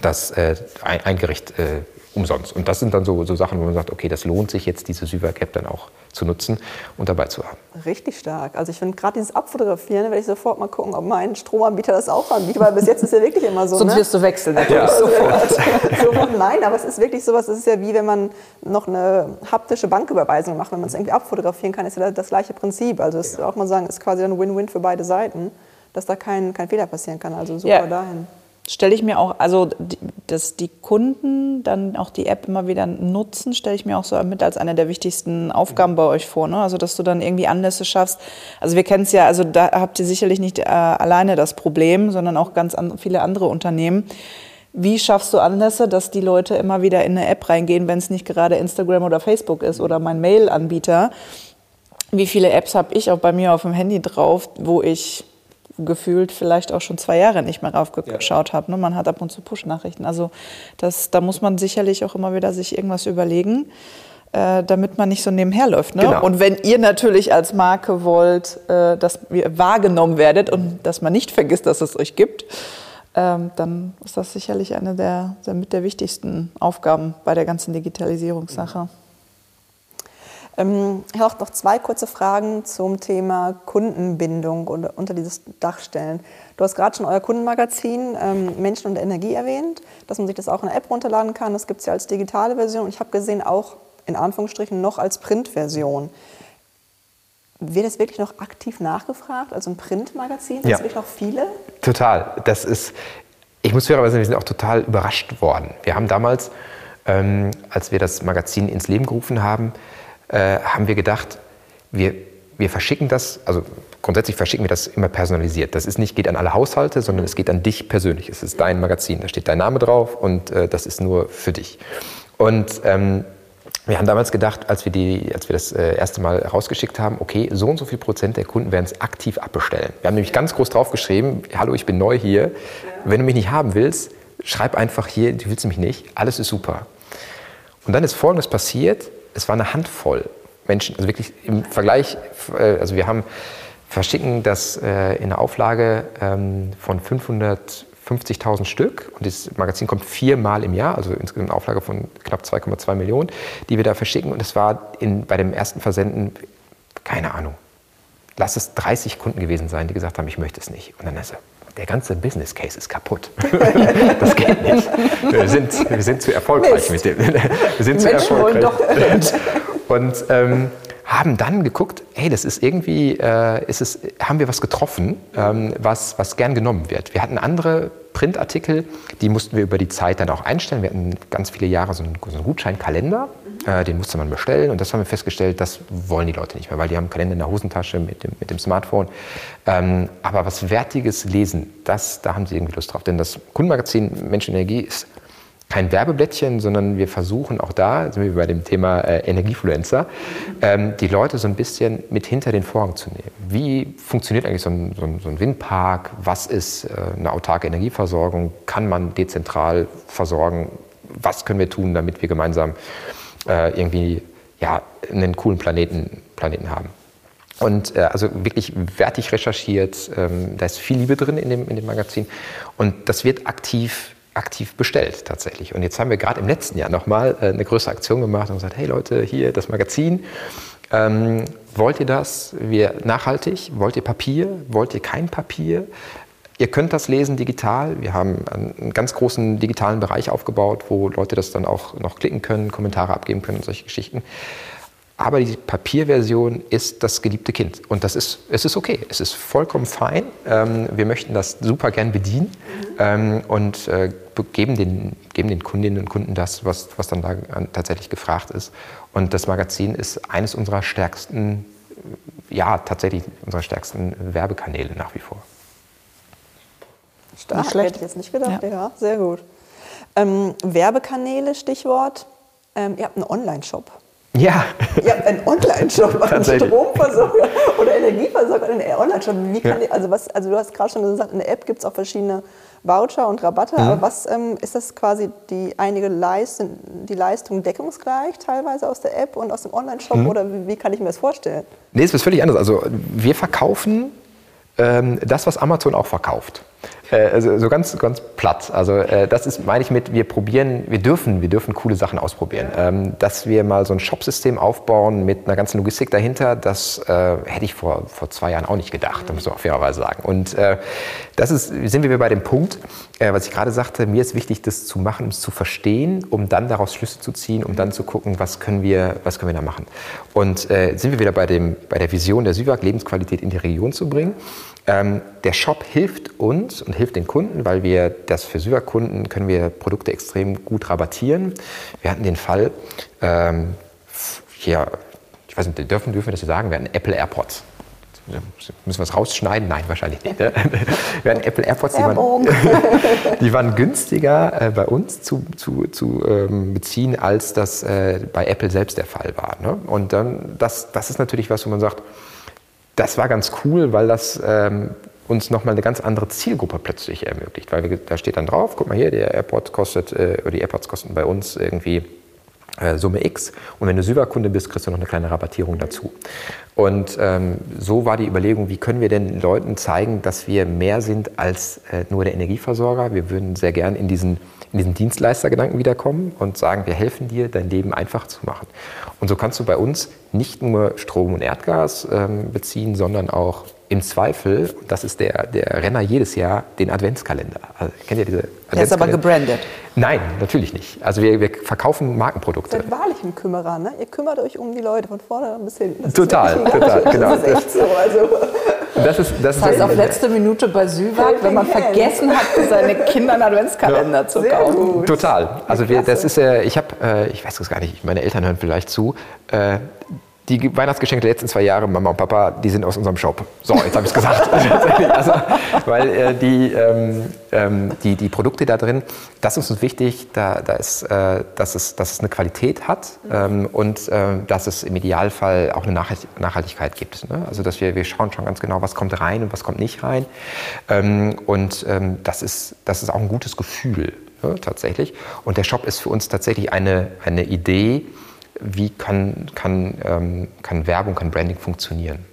das äh, ein, ein Gericht äh, umsonst. Und das sind dann so, so Sachen, wo man sagt, okay, das lohnt sich jetzt, diese Syvac-App dann auch zu nutzen und dabei zu haben. Richtig stark. Also ich finde gerade dieses Abfotografieren, werde ich sofort mal gucken, ob mein Stromanbieter das auch anbietet, weil bis jetzt ist ja wirklich immer so. Sonst ne? wirst du wechseln natürlich Ja. sofort. sofort nein, aber es ist wirklich sowas, es ist ja wie wenn man noch eine haptische Banküberweisung macht, wenn man es irgendwie abfotografieren kann, ist ja das gleiche Prinzip. Also das ist auch mal sagen, ist quasi dann Win-Win für beide Seiten, dass da kein, kein Fehler passieren kann. Also super Ja. dahin. Stelle ich mir auch, also dass die Kunden dann auch die App immer wieder nutzen, stelle ich mir auch so mit als eine der wichtigsten Aufgaben bei euch vor. Ne? Also dass du dann irgendwie Anlässe schaffst. Also wir kennen es ja, also da habt ihr sicherlich nicht äh, alleine das Problem, sondern auch ganz an, viele andere Unternehmen. Wie schaffst du Anlässe, dass die Leute immer wieder in eine App reingehen, wenn es nicht gerade Instagram oder Facebook ist oder mein Mail-Anbieter? Wie viele Apps habe ich auch bei mir auf dem Handy drauf, wo ich gefühlt vielleicht auch schon zwei Jahre nicht mehr raufgeschaut habe. Ne? Man hat ab und zu Push-Nachrichten. Also das, da muss man sicherlich auch immer wieder sich irgendwas überlegen, äh, damit man nicht so nebenher läuft. Ne? Genau. Und wenn ihr natürlich als Marke wollt, äh, dass ihr wahrgenommen werdet und dass man nicht vergisst, dass es euch gibt, ähm, dann ist das sicherlich eine der, der mit der wichtigsten Aufgaben bei der ganzen Digitalisierungssache. Ähm, ich habe auch noch zwei kurze Fragen zum Thema Kundenbindung und unter dieses Dach stellen. Du hast gerade schon euer Kundenmagazin ähm, Menschen und Energie erwähnt, dass man sich das auch in der App runterladen kann. Das gibt es ja als digitale Version. Und ich habe gesehen, auch in Anführungsstrichen noch als Printversion. Wird es wirklich noch aktiv nachgefragt? Also ein Printmagazin? Sind Ja. es wirklich noch viele? Total. Das ist, ich muss fairerweise sagen, wir sind auch total überrascht worden. Wir haben damals, ähm, als wir das Magazin ins Leben gerufen haben, äh, haben wir gedacht, wir, wir verschicken das, also grundsätzlich verschicken wir das immer personalisiert. Das ist nicht, geht an alle Haushalte, sondern es geht an dich persönlich. Es ist dein Magazin, da steht dein Name drauf und äh, das ist nur für dich. Und ähm, wir haben damals gedacht, als wir, die, als wir das äh, erste Mal rausgeschickt haben, okay, so und so viel Prozent der Kunden werden es aktiv abbestellen. Wir haben nämlich ganz groß draufgeschrieben, hallo, ich bin neu hier. Wenn du mich nicht haben willst, schreib einfach hier, du willst mich nicht, alles ist super. Und dann ist Folgendes passiert, es war eine Handvoll Menschen, also wirklich im Vergleich, äh, also wir haben, verschicken das äh, in einer Auflage ähm, von 550.000 Stück und das Magazin kommt viermal im Jahr, also insgesamt eine Auflage von knapp 2,2 Millionen, die wir da verschicken und es war in, bei dem ersten Versenden, keine Ahnung, lass es 30 Kunden gewesen sein, die gesagt haben, ich möchte es nicht. Und dann ist er, der ganze Business Case ist kaputt. das geht nicht. Wir sind, wir sind zu erfolgreich mit dem. Wir sind zu Menschen erfolgreich. Und ähm, haben dann geguckt, hey, das ist irgendwie, äh, ist es, haben wir was getroffen, ähm, was, was gern genommen wird. Wir hatten andere Printartikel, die mussten wir über die Zeit dann auch einstellen. Wir hatten ganz viele Jahre so einen, so einen Gutscheinkalender, äh, den musste man bestellen und das haben wir festgestellt, das wollen die Leute nicht mehr, weil die haben einen Kalender in der Hosentasche mit dem, mit dem Smartphone. Ähm, aber was wertiges Lesen, das, da haben sie irgendwie Lust drauf. Denn das Kundenmagazin Menschenenergie ist kein Werbeblättchen, sondern wir versuchen auch da, sind wir bei dem Thema äh, Energiefluencer, ähm, die Leute so ein bisschen mit hinter den Vorhang zu nehmen. Wie funktioniert eigentlich so ein, so ein, so ein Windpark? Was ist äh, eine autarke Energieversorgung? Kann man dezentral versorgen? Was können wir tun, damit wir gemeinsam äh, irgendwie ja, einen coolen Planeten, Planeten haben? Und äh, also wirklich wertig recherchiert, ähm, da ist viel Liebe drin in dem, in dem Magazin. Und das wird aktiv aktiv bestellt tatsächlich. Und jetzt haben wir gerade im letzten Jahr nochmal äh, eine größere Aktion gemacht und gesagt, hey Leute, hier das Magazin, ähm, wollt ihr das? Wir nachhaltig? Wollt ihr Papier? Wollt ihr kein Papier? Ihr könnt das lesen digital. Wir haben einen ganz großen digitalen Bereich aufgebaut, wo Leute das dann auch noch klicken können, Kommentare abgeben können und solche Geschichten. Aber die Papierversion ist das geliebte Kind. Und das ist, es ist okay. Es ist vollkommen fein. Ähm, wir möchten das super gern bedienen ähm, und äh, geben, den, geben den Kundinnen und Kunden das, was, was dann da tatsächlich gefragt ist. Und das Magazin ist eines unserer stärksten, ja, tatsächlich unserer stärksten Werbekanäle nach wie vor. Stark, Nicht schlecht. hätte ich jetzt nicht gedacht. Ja. Ja, sehr gut. Ähm, Werbekanäle, Stichwort. Ähm, ihr habt einen Online-Shop. Ja, Ihr habt einen Online-Shop, einen. Stromversorger oder Energieversorger, einen Online-Shop. Wie kann Ja. die, also, was, also du hast gerade schon gesagt, in der App gibt es auch verschiedene Voucher und Rabatte. Mhm. Aber was ähm, ist das quasi die einige Leistung, die Leistung deckungsgleich teilweise aus der App und aus dem Online-Shop? Mhm. Oder wie, wie kann ich mir das vorstellen? Nee, es ist völlig anders. Also wir verkaufen ähm, das, was Amazon auch verkauft. Äh, also so ganz, ganz platt. Also äh, das ist, meine ich mit, wir probieren, wir dürfen, wir dürfen coole Sachen ausprobieren. Ähm, dass wir mal so ein Shopsystem aufbauen mit einer ganzen Logistik dahinter, das äh, hätte ich vor, vor zwei Jahren auch nicht gedacht, muss man fairerweise sagen. Und äh, das ist, sind wir bei dem Punkt, äh, was ich gerade sagte, mir ist wichtig, das zu machen, um es zu verstehen, um dann daraus Schlüsse zu ziehen, um dann zu gucken, was können wir, was können wir da machen. Und äh, sind wir wieder bei, dem, bei der Vision der SÜWAG, Lebensqualität in die Region zu bringen. Ähm, der Shop hilft uns und hilft den Kunden, weil wir das für SÜWAG-Kunden können wir Produkte extrem gut rabattieren. Wir hatten den Fall, ähm, hier, ich weiß nicht, dürfen, dürfen wir das hier sagen, wir hatten Apple AirPods. Müssen wir es rausschneiden? Nein, wahrscheinlich nicht. Ne? Wir hatten Apple AirPods, die waren, die waren günstiger äh, bei uns zu, zu, zu ähm, beziehen, als das äh, bei Apple selbst der Fall war. Ne? Und dann, das, das ist natürlich was, wo man sagt, das war ganz cool, weil das ähm, uns nochmal eine ganz andere Zielgruppe plötzlich ermöglicht. Weil wir, da steht dann drauf, guck mal hier, der AirPod kostet, äh, oder die AirPods kosten bei uns irgendwie äh, Summe X. Und wenn du Syva-Kunde bist, kriegst du noch eine kleine Rabattierung dazu. Und ähm, so war die Überlegung, wie können wir den Leuten zeigen, dass wir mehr sind als äh, nur der Energieversorger. Wir würden sehr gern in diesen, in diesen Dienstleistergedanken wiederkommen und sagen, wir helfen dir, dein Leben einfach zu machen. Und so kannst du bei uns nicht nur Strom und Erdgas ähm, beziehen, sondern auch im Zweifel, das ist der, der Renner jedes Jahr, den Adventskalender. Also, kennt ihr diese Adventskalender? Der ist aber gebrandet. Nein, natürlich nicht. Also wir, wir verkaufen Markenprodukte. Ihr seid wahrlich ein Kümmerer, ne? Ihr kümmert euch um die Leute von vorne bis hinten. Das total, total, genau. Das ist echt so. Also. Das, ist, das, das heißt, auf letzte Minute bei Süwag, wenn man vergessen hat, seine Kinder einen Adventskalender ja. zu kaufen. Total. Also wir, das ist, äh, ich habe, äh, ich weiß es gar nicht, meine Eltern hören vielleicht zu, äh, die Weihnachtsgeschenke der letzten zwei Jahre, Mama und Papa, die sind aus unserem Shop. So, jetzt habe ich es gesagt. also, weil äh, die, ähm, ähm, die, die Produkte da drin, das ist uns wichtig, da, da ist, äh, dass, es, dass es eine Qualität hat ähm, und äh, dass es im Idealfall auch eine Nachhaltigkeit gibt. Ne? Also dass wir, wir schauen schon ganz genau, was kommt rein und was kommt nicht rein. Ähm, und ähm, das, ist, das ist auch ein gutes Gefühl ne, tatsächlich. Und der Shop ist für uns tatsächlich eine, eine Idee, wie kann, kann, ähm, kann Werbung, kann Branding funktionieren?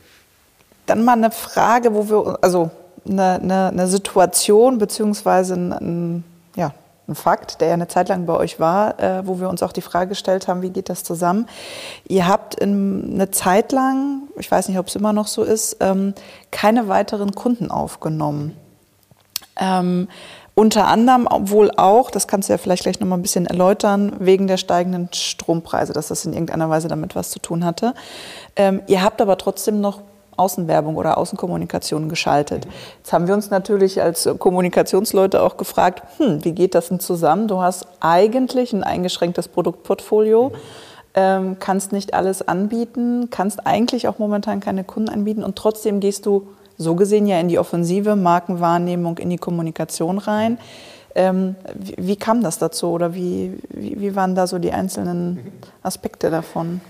Dann mal eine Frage, wo wir, also eine, eine, eine Situation beziehungsweise ein, ein, ja, ein Fakt, der ja eine Zeit lang bei euch war, äh, wo wir uns auch die Frage gestellt haben, wie geht das zusammen? Ihr habt in, eine Zeit lang, ich weiß nicht, ob es immer noch so ist, ähm, keine weiteren Kunden aufgenommen. Ähm, unter anderem wohl auch, das kannst du ja vielleicht gleich noch mal ein bisschen erläutern, wegen der steigenden Strompreise, dass das in irgendeiner Weise damit was zu tun hatte. Ähm, ihr habt aber trotzdem noch Außenwerbung oder Außenkommunikation geschaltet. Jetzt haben wir uns natürlich als Kommunikationsleute auch gefragt, hm, wie geht das denn zusammen? Du hast eigentlich ein eingeschränktes Produktportfolio, ähm, kannst nicht alles anbieten, kannst eigentlich auch momentan keine Kunden anbieten und trotzdem gehst du so gesehen ja in die offensive Markenwahrnehmung, in die Kommunikation rein. Ähm, wie, wie, kam das dazu oder wie, wie, wie, waren da so die einzelnen Aspekte davon?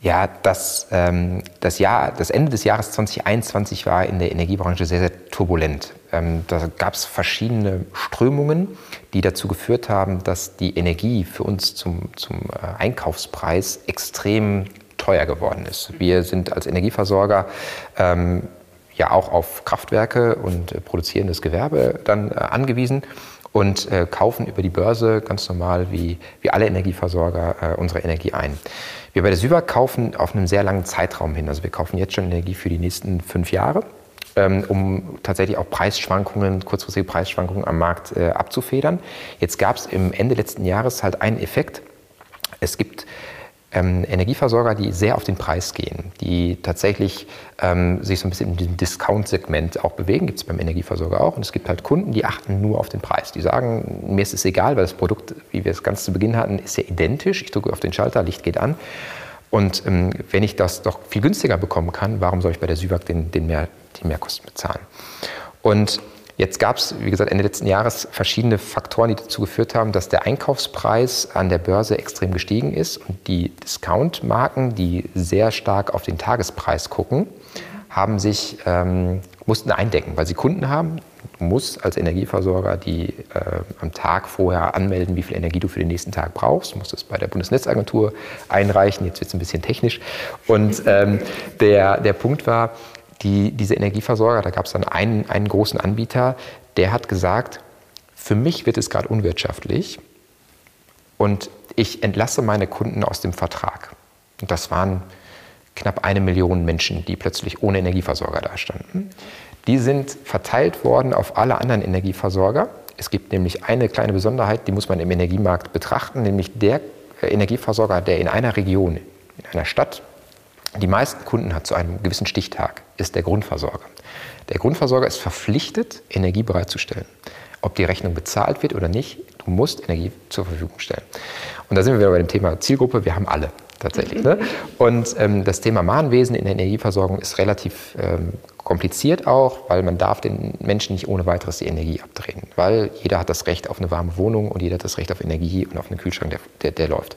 Ja, das, ähm, das, Jahr, das Ende des Jahres 2021 war in der Energiebranche sehr, sehr turbulent. Ähm, da gab es verschiedene Strömungen, die dazu geführt haben, dass die Energie für uns zum, zum äh, Einkaufspreis extrem teuer geworden ist. Wir sind als Energieversorger ähm, ja auch auf Kraftwerke und äh, produzierendes Gewerbe dann äh, angewiesen und äh, kaufen über die Börse ganz normal wie, wie alle Energieversorger äh, unsere Energie ein. Wir bei der Süber kaufen auf einem sehr langen Zeitraum hin. Also wir kaufen jetzt schon Energie für die nächsten fünf Jahre, ähm, um tatsächlich auch Preisschwankungen, kurzfristige Preisschwankungen am Markt äh, abzufedern. Jetzt gab es im Ende letzten Jahres halt einen Effekt. Es gibt ähm, Energieversorger, die sehr auf den Preis gehen, die tatsächlich ähm, sich so ein bisschen in diesem Discount-Segment auch bewegen, gibt es beim Energieversorger auch. Und es gibt halt Kunden, die achten nur auf den Preis. Die sagen, mir ist es egal, weil das Produkt, wie wir es ganz zu Beginn hatten, ist ja identisch. Ich drücke auf den Schalter, Licht geht an. Und ähm, wenn ich das doch viel günstiger bekommen kann, warum soll ich bei der Süwag den, den mehr, die Mehrkosten bezahlen? Und Jetzt gab es, wie gesagt, Ende letzten Jahres verschiedene Faktoren, die dazu geführt haben, dass der Einkaufspreis an der Börse extrem gestiegen ist und die Discount-Marken, die sehr stark auf den Tagespreis gucken, haben sich, ähm, mussten eindecken, weil sie Kunden haben. Du musst als Energieversorger die äh, am Tag vorher anmelden, wie viel Energie du für den nächsten Tag brauchst. Du musst es bei der Bundesnetzagentur einreichen. Jetzt wird es ein bisschen technisch. Und ähm, der, der Punkt war, die, diese Energieversorger, da gab es dann einen, einen großen Anbieter, der hat gesagt, für mich wird es gerade unwirtschaftlich und ich entlasse meine Kunden aus dem Vertrag. Und das waren knapp eine Million Menschen, die plötzlich ohne Energieversorger dastanden. Die sind verteilt worden auf alle anderen Energieversorger. Es gibt nämlich eine kleine Besonderheit, die muss man im Energiemarkt betrachten, nämlich der äh, Energieversorger, der in einer Region, in einer Stadt, die meisten Kunden hat zu einem gewissen Stichtag, ist der Grundversorger. Der Grundversorger ist verpflichtet, Energie bereitzustellen. Ob die Rechnung bezahlt wird oder nicht, du musst Energie zur Verfügung stellen. Und da sind wir wieder bei dem Thema Zielgruppe. Wir haben alle tatsächlich. Ne? Und ähm, das Thema Mahnwesen in der Energieversorgung ist relativ ähm, kompliziert auch, weil man darf den Menschen nicht ohne weiteres die Energie abdrehen. Weil jeder hat das Recht auf eine warme Wohnung und jeder hat das Recht auf Energie und auf einen Kühlschrank, der, der, der läuft.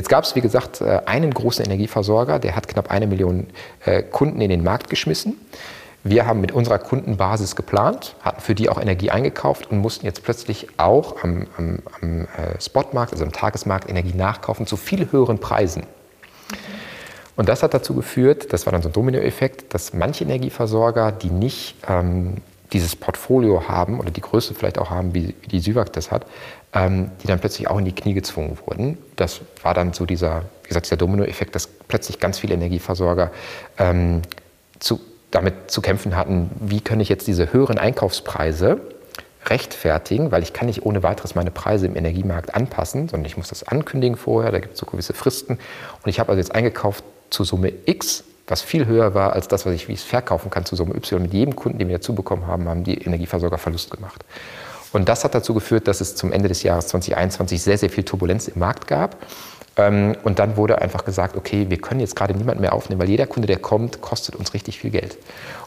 Jetzt gab es, wie gesagt, äh, einen großen Energieversorger, der hat knapp eine Million äh, Kunden in den Markt geschmissen. Wir haben mit unserer Kundenbasis geplant, hatten für die auch Energie eingekauft und mussten jetzt plötzlich auch am, am, am äh, Spotmarkt, also am Tagesmarkt, Energie nachkaufen zu viel höheren Preisen. Und das hat dazu geführt, das war dann so ein Dominoeffekt, dass manche Energieversorger, die nicht ähm, dieses Portfolio haben oder die Größe vielleicht auch haben, wie, wie die Süwag das hat, ähm, die dann plötzlich auch in die Knie gezwungen wurden. Das war dann so dieser, wie gesagt, dieser Dominoeffekt, dass plötzlich ganz viele Energieversorger ähm, zu damit zu kämpfen hatten, wie kann ich jetzt diese höheren Einkaufspreise rechtfertigen, weil ich kann nicht ohne weiteres meine Preise im Energiemarkt anpassen, sondern ich muss das ankündigen vorher, da gibt es so gewisse Fristen. Und ich habe also jetzt eingekauft zu Summe X, was viel höher war als das, was ich wie es verkaufen kann zu Summe Y. Mit jedem Kunden, den wir dazu bekommen haben, haben die Energieversorger Verlust gemacht. Und das hat dazu geführt, dass es zum Ende des Jahres 2021 sehr, sehr viel Turbulenz im Markt gab. Ähm, und dann wurde einfach gesagt, okay, wir können jetzt gerade niemanden mehr aufnehmen, weil jeder Kunde, der kommt, kostet uns richtig viel Geld.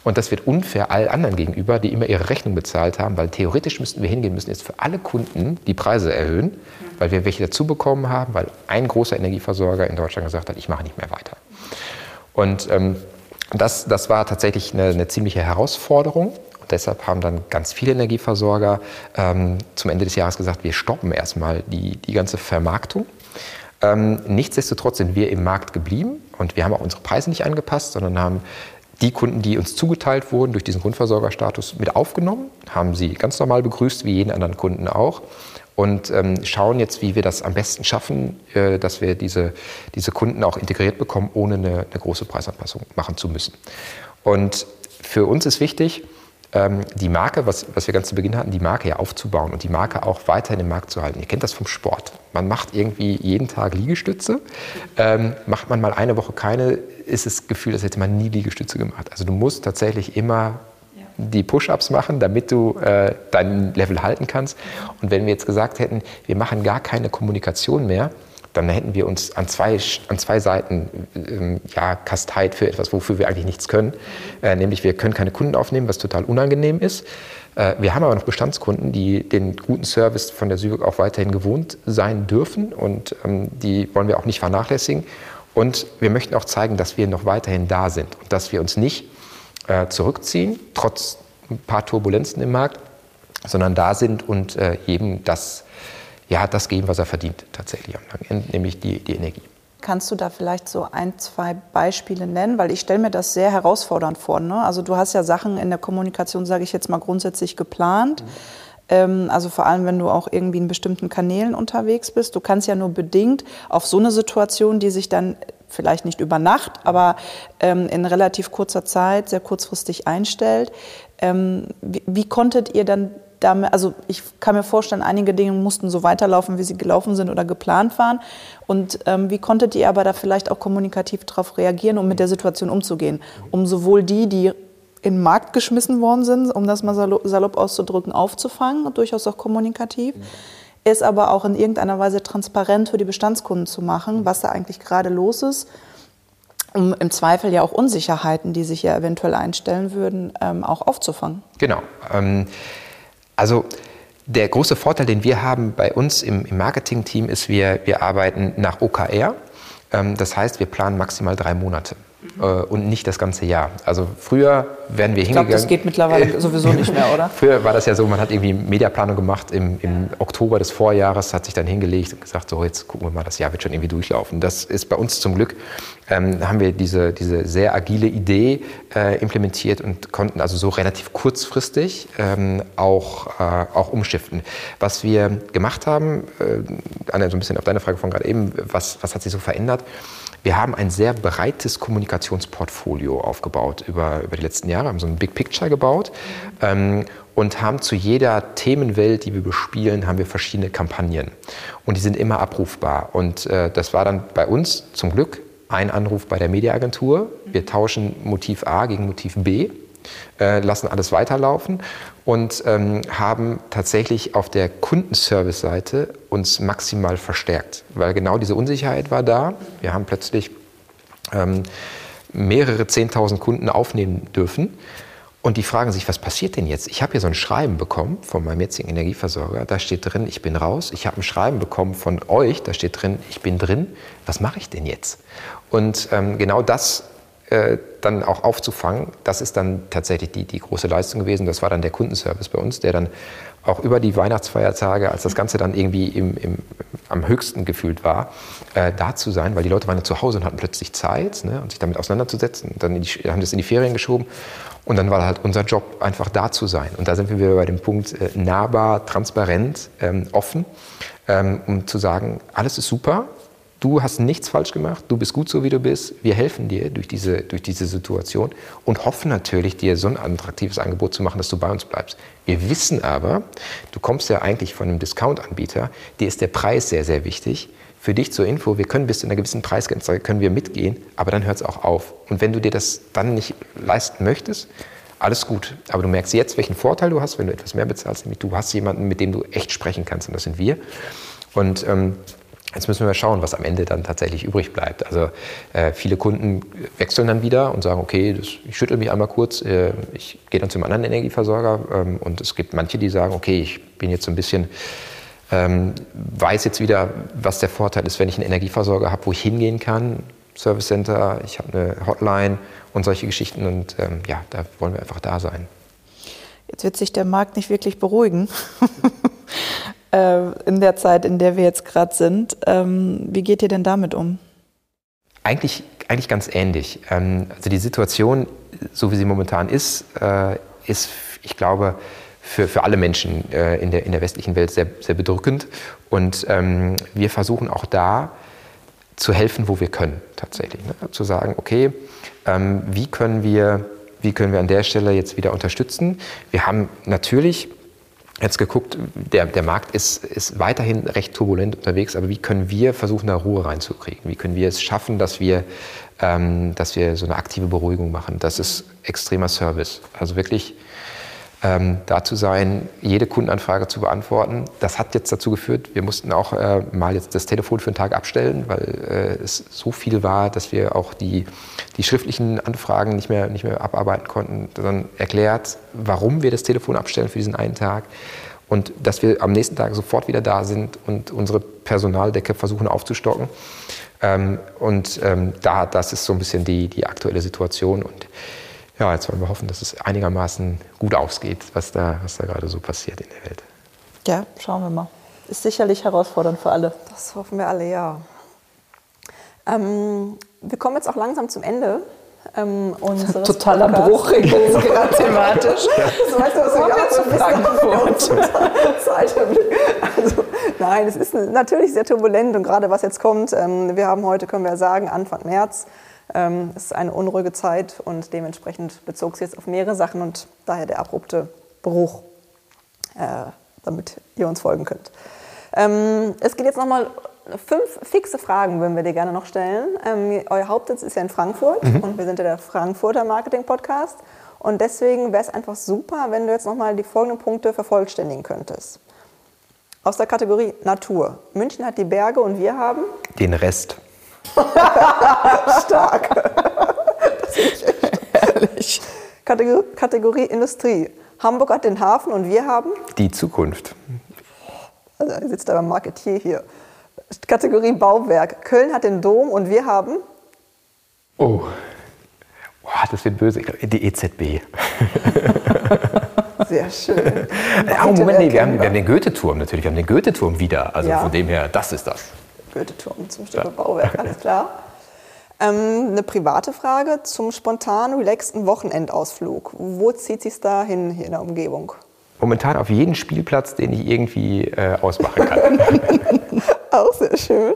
Und das wird unfair all anderen gegenüber, die immer ihre Rechnung bezahlt haben, weil theoretisch müssten wir hingehen, müssen jetzt für alle Kunden die Preise erhöhen, weil wir welche dazu bekommen haben, weil ein großer Energieversorger in Deutschland gesagt hat, ich mache nicht mehr weiter. Und ähm, das, das war tatsächlich eine, eine ziemliche Herausforderung. Deshalb haben dann ganz viele Energieversorger ähm, zum Ende des Jahres gesagt, wir stoppen erstmal die, die ganze Vermarktung. Ähm, nichtsdestotrotz sind wir im Markt geblieben und wir haben auch unsere Preise nicht angepasst, sondern haben die Kunden, die uns zugeteilt wurden durch diesen Grundversorgerstatus, mit aufgenommen, haben sie ganz normal begrüßt, wie jeden anderen Kunden auch. Und ähm, schauen jetzt, wie wir das am besten schaffen, äh, dass wir diese, diese Kunden auch integriert bekommen, ohne eine, eine große Preisanpassung machen zu müssen. Und für uns ist wichtig, die Marke, was, was wir ganz zu Beginn hatten, die Marke ja aufzubauen und die Marke auch weiter in den Markt zu halten. Ihr kennt das vom Sport. Man macht irgendwie jeden Tag Liegestütze. Ähm, macht man mal eine Woche keine, ist das Gefühl, als hätte man nie Liegestütze gemacht. Also du musst tatsächlich immer die Push-ups machen, damit du äh, dein Level halten kannst. Und wenn wir jetzt gesagt hätten, wir machen gar keine Kommunikation mehr, dann hätten wir uns an zwei, an zwei Seiten ähm, ja, kasteit für etwas, wofür wir eigentlich nichts können. Äh, nämlich wir können keine Kunden aufnehmen, was total unangenehm ist. Äh, wir haben aber noch Bestandskunden, die den guten Service von der Süwig auch weiterhin gewohnt sein dürfen und ähm, die wollen wir auch nicht vernachlässigen. Und wir möchten auch zeigen, dass wir noch weiterhin da sind und dass wir uns nicht äh, zurückziehen, trotz ein paar Turbulenzen im Markt, sondern da sind und äh, jedem das ja, das geben, was er verdient, tatsächlich am langen nämlich die, die Energie. Kannst du da vielleicht so ein, zwei Beispiele nennen? Weil ich stelle mir das sehr herausfordernd vor. Ne? Also du hast ja Sachen in der Kommunikation, sage ich jetzt mal, grundsätzlich geplant. Mhm. Ähm, also vor allem, wenn du auch irgendwie in bestimmten Kanälen unterwegs bist. Du kannst ja nur bedingt auf so eine Situation, die sich dann vielleicht nicht über Nacht, aber ähm, in relativ kurzer Zeit, sehr kurzfristig einstellt. Ähm, wie, wie konntet ihr dann damit, also ich kann mir vorstellen, einige Dinge mussten so weiterlaufen, wie sie gelaufen sind oder geplant waren. Und ähm, wie konntet ihr aber da vielleicht auch kommunikativ darauf reagieren, um mit der Situation umzugehen? Um sowohl die, die in den Markt geschmissen worden sind, um das mal salopp auszudrücken, aufzufangen, durchaus auch kommunikativ, ist aber auch in irgendeiner Weise transparent für die Bestandskunden zu machen, was da eigentlich gerade los ist um im Zweifel ja auch Unsicherheiten, die sich ja eventuell einstellen würden, ähm, auch aufzufangen. Genau. Ähm, also der große Vorteil, den wir haben bei uns im, im Marketing-Team, ist, wir, wir arbeiten nach OKR. Ähm, das heißt, wir planen maximal drei Monate. äh, und nicht das ganze Jahr. Also früher werden wir Ich hingegangen. glaube, das geht mittlerweile sowieso nicht mehr, oder? Früher war das ja so, man hat irgendwie Mediaplanung gemacht im, im Oktober des Vorjahres, hat sich dann hingelegt und gesagt, so jetzt gucken wir mal, das Jahr wird schon irgendwie durchlaufen. Das ist bei uns zum Glück, ähm, haben wir diese, diese sehr agile Idee äh, implementiert und konnten also so relativ kurzfristig ähm, auch, äh, auch umschiften. Was wir gemacht haben, äh, Anna, so ein bisschen auf deine Frage von gerade eben, was, was hat sich so verändert? Wir haben ein sehr breites Kommunikationsportfolio aufgebaut über, über die letzten Jahre, haben so ein Big Picture gebaut ähm, und haben zu jeder Themenwelt, die wir bespielen, haben wir verschiedene Kampagnen. Und die sind immer abrufbar. Und äh, das war dann bei uns zum Glück ein Anruf bei der Mediaagentur. Wir tauschen Motiv A gegen Motiv B äh, lassen alles weiterlaufen und ähm, haben tatsächlich auf der Kundenservice-Seite uns maximal verstärkt, weil genau diese Unsicherheit war da. Wir haben plötzlich ähm, mehrere 10.000 Kunden aufnehmen dürfen. Und die fragen sich, was passiert denn jetzt? Ich habe hier so ein Schreiben bekommen von meinem jetzigen Energieversorger, da steht drin, ich bin raus. Ich habe ein Schreiben bekommen von euch, da steht drin, ich bin drin. Was mache ich denn jetzt? Und ähm, genau das äh, dann auch aufzufangen, das ist dann tatsächlich die, die große Leistung gewesen. Das war dann der Kundenservice bei uns, der dann auch über die Weihnachtsfeiertage, als das Ganze dann irgendwie im, im, am höchsten gefühlt war, äh, da zu sein, weil die Leute waren ja zu Hause und hatten plötzlich Zeit ne, und sich damit auseinanderzusetzen. Und dann die, haben das in die Ferien geschoben. Und dann war halt unser Job, einfach da zu sein. Und da sind wir wieder bei dem Punkt äh, nahbar, transparent, ähm, offen, ähm, um zu sagen, alles ist super, du hast nichts falsch gemacht, du bist gut so, wie du bist, wir helfen dir durch diese, durch diese Situation und hoffen natürlich, dir so ein attraktives Angebot zu machen, dass du bei uns bleibst. Wir wissen aber, du kommst ja eigentlich von einem Discount-Anbieter, dir ist der Preis sehr, sehr wichtig. Für dich zur Info, wir können bis zu einer gewissen Preisgrenze können wir mitgehen, aber dann hört es auch auf. Und wenn du dir das dann nicht leisten möchtest, alles gut. Aber du merkst jetzt, welchen Vorteil du hast, wenn du etwas mehr bezahlst, nämlich du hast jemanden, mit dem du echt sprechen kannst und das sind wir. Und ähm, Jetzt müssen wir schauen, was am Ende dann tatsächlich übrig bleibt. Also äh, viele Kunden wechseln dann wieder und sagen, okay, das, ich schüttel mich einmal kurz, äh, ich gehe dann zum anderen Energieversorger. Ähm, und es gibt manche, die sagen, okay, ich bin jetzt so ein bisschen, ähm, weiß jetzt wieder, was der Vorteil ist, wenn ich einen Energieversorger habe, wo ich hingehen kann. Service Center, ich habe eine Hotline und solche Geschichten. Und ähm, ja, da wollen wir einfach da sein. Jetzt wird sich der Markt nicht wirklich beruhigen. Äh, in der Zeit, in der wir jetzt gerade sind. Ähm, wie geht ihr denn damit um? Eigentlich, eigentlich ganz ähnlich. Ähm, also die Situation, so wie sie momentan ist, äh, ist, ich glaube, für, für alle Menschen äh, in, der, in der westlichen Welt sehr, sehr bedrückend. Und ähm, wir versuchen auch da zu helfen, wo wir können, tatsächlich. Ne? Zu sagen, okay, ähm, wie, können wir, wie können wir an der Stelle jetzt wieder unterstützen? Wir haben natürlich jetzt geguckt, der, der Markt ist, ist weiterhin recht turbulent unterwegs, aber wie können wir versuchen, da Ruhe reinzukriegen? Wie können wir es schaffen, dass wir, ähm, dass wir so eine aktive Beruhigung machen? Das ist extremer Service. Also wirklich ähm, da zu sein, jede Kundenanfrage zu beantworten. Das hat jetzt dazu geführt, wir mussten auch äh, mal jetzt das Telefon für einen Tag abstellen, weil äh, es so viel war, dass wir auch die, die schriftlichen Anfragen nicht mehr, nicht mehr abarbeiten konnten. Dann erklärt, warum wir das Telefon abstellen für diesen einen Tag und dass wir am nächsten Tag sofort wieder da sind und unsere Personaldecke versuchen aufzustocken. Ähm, und ähm, da, das ist so ein bisschen die, die aktuelle Situation. Und ja, jetzt wollen wir hoffen, dass es einigermaßen gut ausgeht, was da, was da gerade so passiert in der Welt. Ja, schauen wir mal. Ist sicherlich herausfordernd für alle. Das hoffen wir alle, ja. Ähm, wir kommen jetzt auch langsam zum Ende. Ähm, unseres Totaler Podcasts. Bruch jetzt gerade thematisch. So, weißt du, was wir gerade zu Frankfurt. Zeitblick. Also, nein, es ist natürlich sehr turbulent und gerade was jetzt kommt, ähm, wir haben heute, können wir sagen, Anfang März. Ähm, es ist eine unruhige Zeit und dementsprechend bezog es jetzt auf mehrere Sachen und daher der abrupte Bruch, äh, damit ihr uns folgen könnt. Ähm, es geht jetzt nochmal fünf fixe Fragen, würden wir dir gerne noch stellen. Ähm, euer Hauptsitz ist ja in Frankfurt und wir sind ja der Frankfurter Marketing Podcast. Und deswegen wäre es einfach super, wenn du jetzt nochmal die folgenden Punkte vervollständigen könntest. Aus der Kategorie Natur. München hat die Berge und wir haben Den Rest. stark. das ich echt Ehrlich. Kategorie, Kategorie Industrie. Hamburg hat den Hafen und wir haben, Die Zukunft. also sitzt da beim Marketier hier. Kategorie Bauwerk. Köln hat den Dom und wir haben, Oh, das wird böse. Die EZB. Sehr schön. Ja, Moment, nee, wir haben, wir haben den Goethe-Turm natürlich. Wir haben den Goethe-Turm wieder. Also Ja. von dem her, das ist das. Goethe-Turm zum Stück Bauwerk, alles klar. Ähm, eine private Frage zum spontan relaxten Wochenendausflug. Wo zieht sich da hin hier in der Umgebung? Momentan auf jeden Spielplatz, den ich irgendwie äh, ausmachen kann. Auch sehr schön.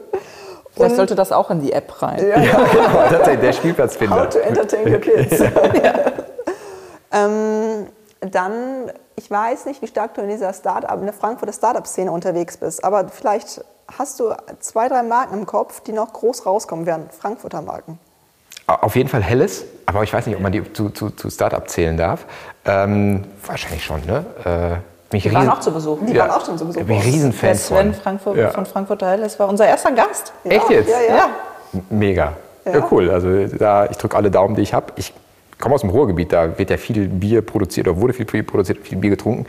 Vielleicht sollte das auch in die App rein. ja, genau, tatsächlich, der Spielplatzfinder. How to entertain your kids. ähm, dann, ich weiß nicht, wie stark du in dieser Startup, in der Frankfurter Startup-Szene unterwegs bist, aber vielleicht hast du zwei, drei Marken im Kopf, die noch groß rauskommen werden, Frankfurter Marken. Auf jeden Fall Helles, aber ich weiß nicht, ob man die zu, zu, zu Startup zählen darf. Ähm, wahrscheinlich schon, ne? Äh, bin ich Die waren auch zu Besuch. Die waren auch schon zu Besuch Bin ich bei uns. Riesenfan Der Sven von. Frankfurt, Ja. von Frankfurter Helles war unser erster Gast. Echt jetzt? Ja, ja. Mega. Ja, Ja. cool. Also da, ich drücke alle Daumen, die ich habe. Ich komme aus dem Ruhrgebiet, da wird ja viel Bier produziert oder wurde viel Bier produziert, viel Bier getrunken.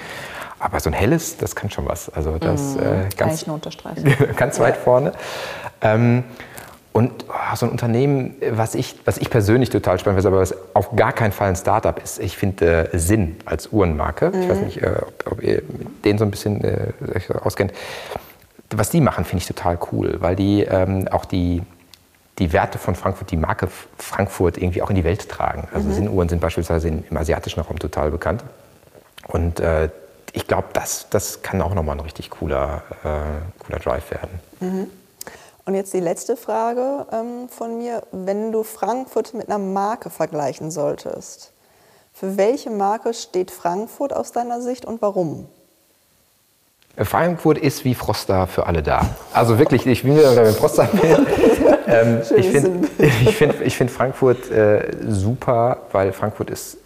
Aber so ein helles, das kann schon was. Also das äh, Kann ganz, ich nur unterstreichen. ganz weit vorne. Ähm, und oh, so ein Unternehmen, was ich, was ich persönlich total spannend finde, aber was auf gar keinen Fall ein Startup ist, ich finde äh, Sinn als Uhrenmarke. Ich weiß nicht, äh, ob, ob ihr denen so ein bisschen äh, auskennt. Was die machen, finde ich total cool, weil die ähm, auch die, die Werte von Frankfurt, die Marke Frankfurt irgendwie auch in die Welt tragen. Also Sinnuhren sind beispielsweise im asiatischen Raum total bekannt. Und äh, ich glaube, das, das kann auch nochmal ein richtig cooler, äh, cooler Drive werden. Und jetzt die letzte Frage ähm, von mir. Wenn du Frankfurt mit einer Marke vergleichen solltest, für welche Marke steht Frankfurt aus deiner Sicht und warum? Frankfurt ist wie Froster für alle da. Also wirklich, ich will wieder beim Froster bin. ähm, ich finde ich find, ich find Frankfurt äh, super, weil Frankfurt ist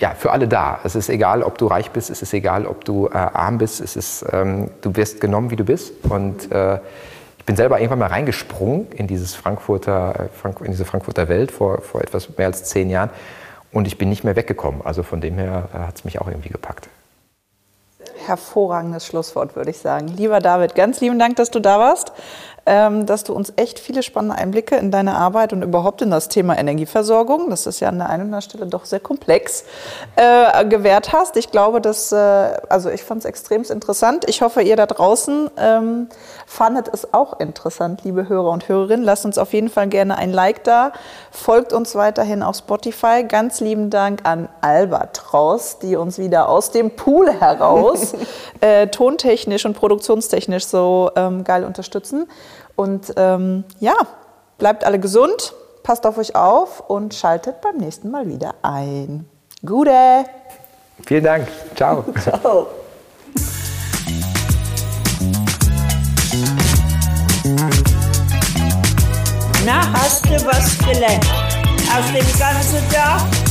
ja, für alle da. Es ist egal, ob du reich bist, es ist egal, ob du äh, arm bist, es ist, ähm, du wirst genommen, wie du bist. Und äh, ich bin selber irgendwann mal reingesprungen in, dieses Frankfurter, äh, Frank in diese Frankfurter Welt vor, vor etwas mehr als zehn Jahren. Und ich bin nicht mehr weggekommen. Also von dem her äh, hat es mich auch irgendwie gepackt. Hervorragendes Schlusswort, würde ich sagen. Lieber David, ganz lieben Dank, dass du da warst, dass du uns echt viele spannende Einblicke in deine Arbeit und überhaupt in das Thema Energieversorgung, das ist ja an der einen oder anderen Stelle doch sehr komplex, äh, gewährt hast. Ich glaube, dass, äh, also ich fand es extrem interessant. Ich hoffe, ihr da draußen ähm, fandet es auch interessant, liebe Hörer und Hörerinnen. Lasst uns auf jeden Fall gerne ein Like da. Folgt uns weiterhin auf Spotify. Ganz lieben Dank an Albatross, die uns wieder aus dem Pool heraus äh, tontechnisch und produktionstechnisch so ähm, geil unterstützen. Und ähm, ja, bleibt alle gesund, passt auf euch auf und schaltet beim nächsten Mal wieder ein. Gute! Vielen Dank. Ciao. Ciao. Na, hast du was gelernt? Aus dem Ganzen da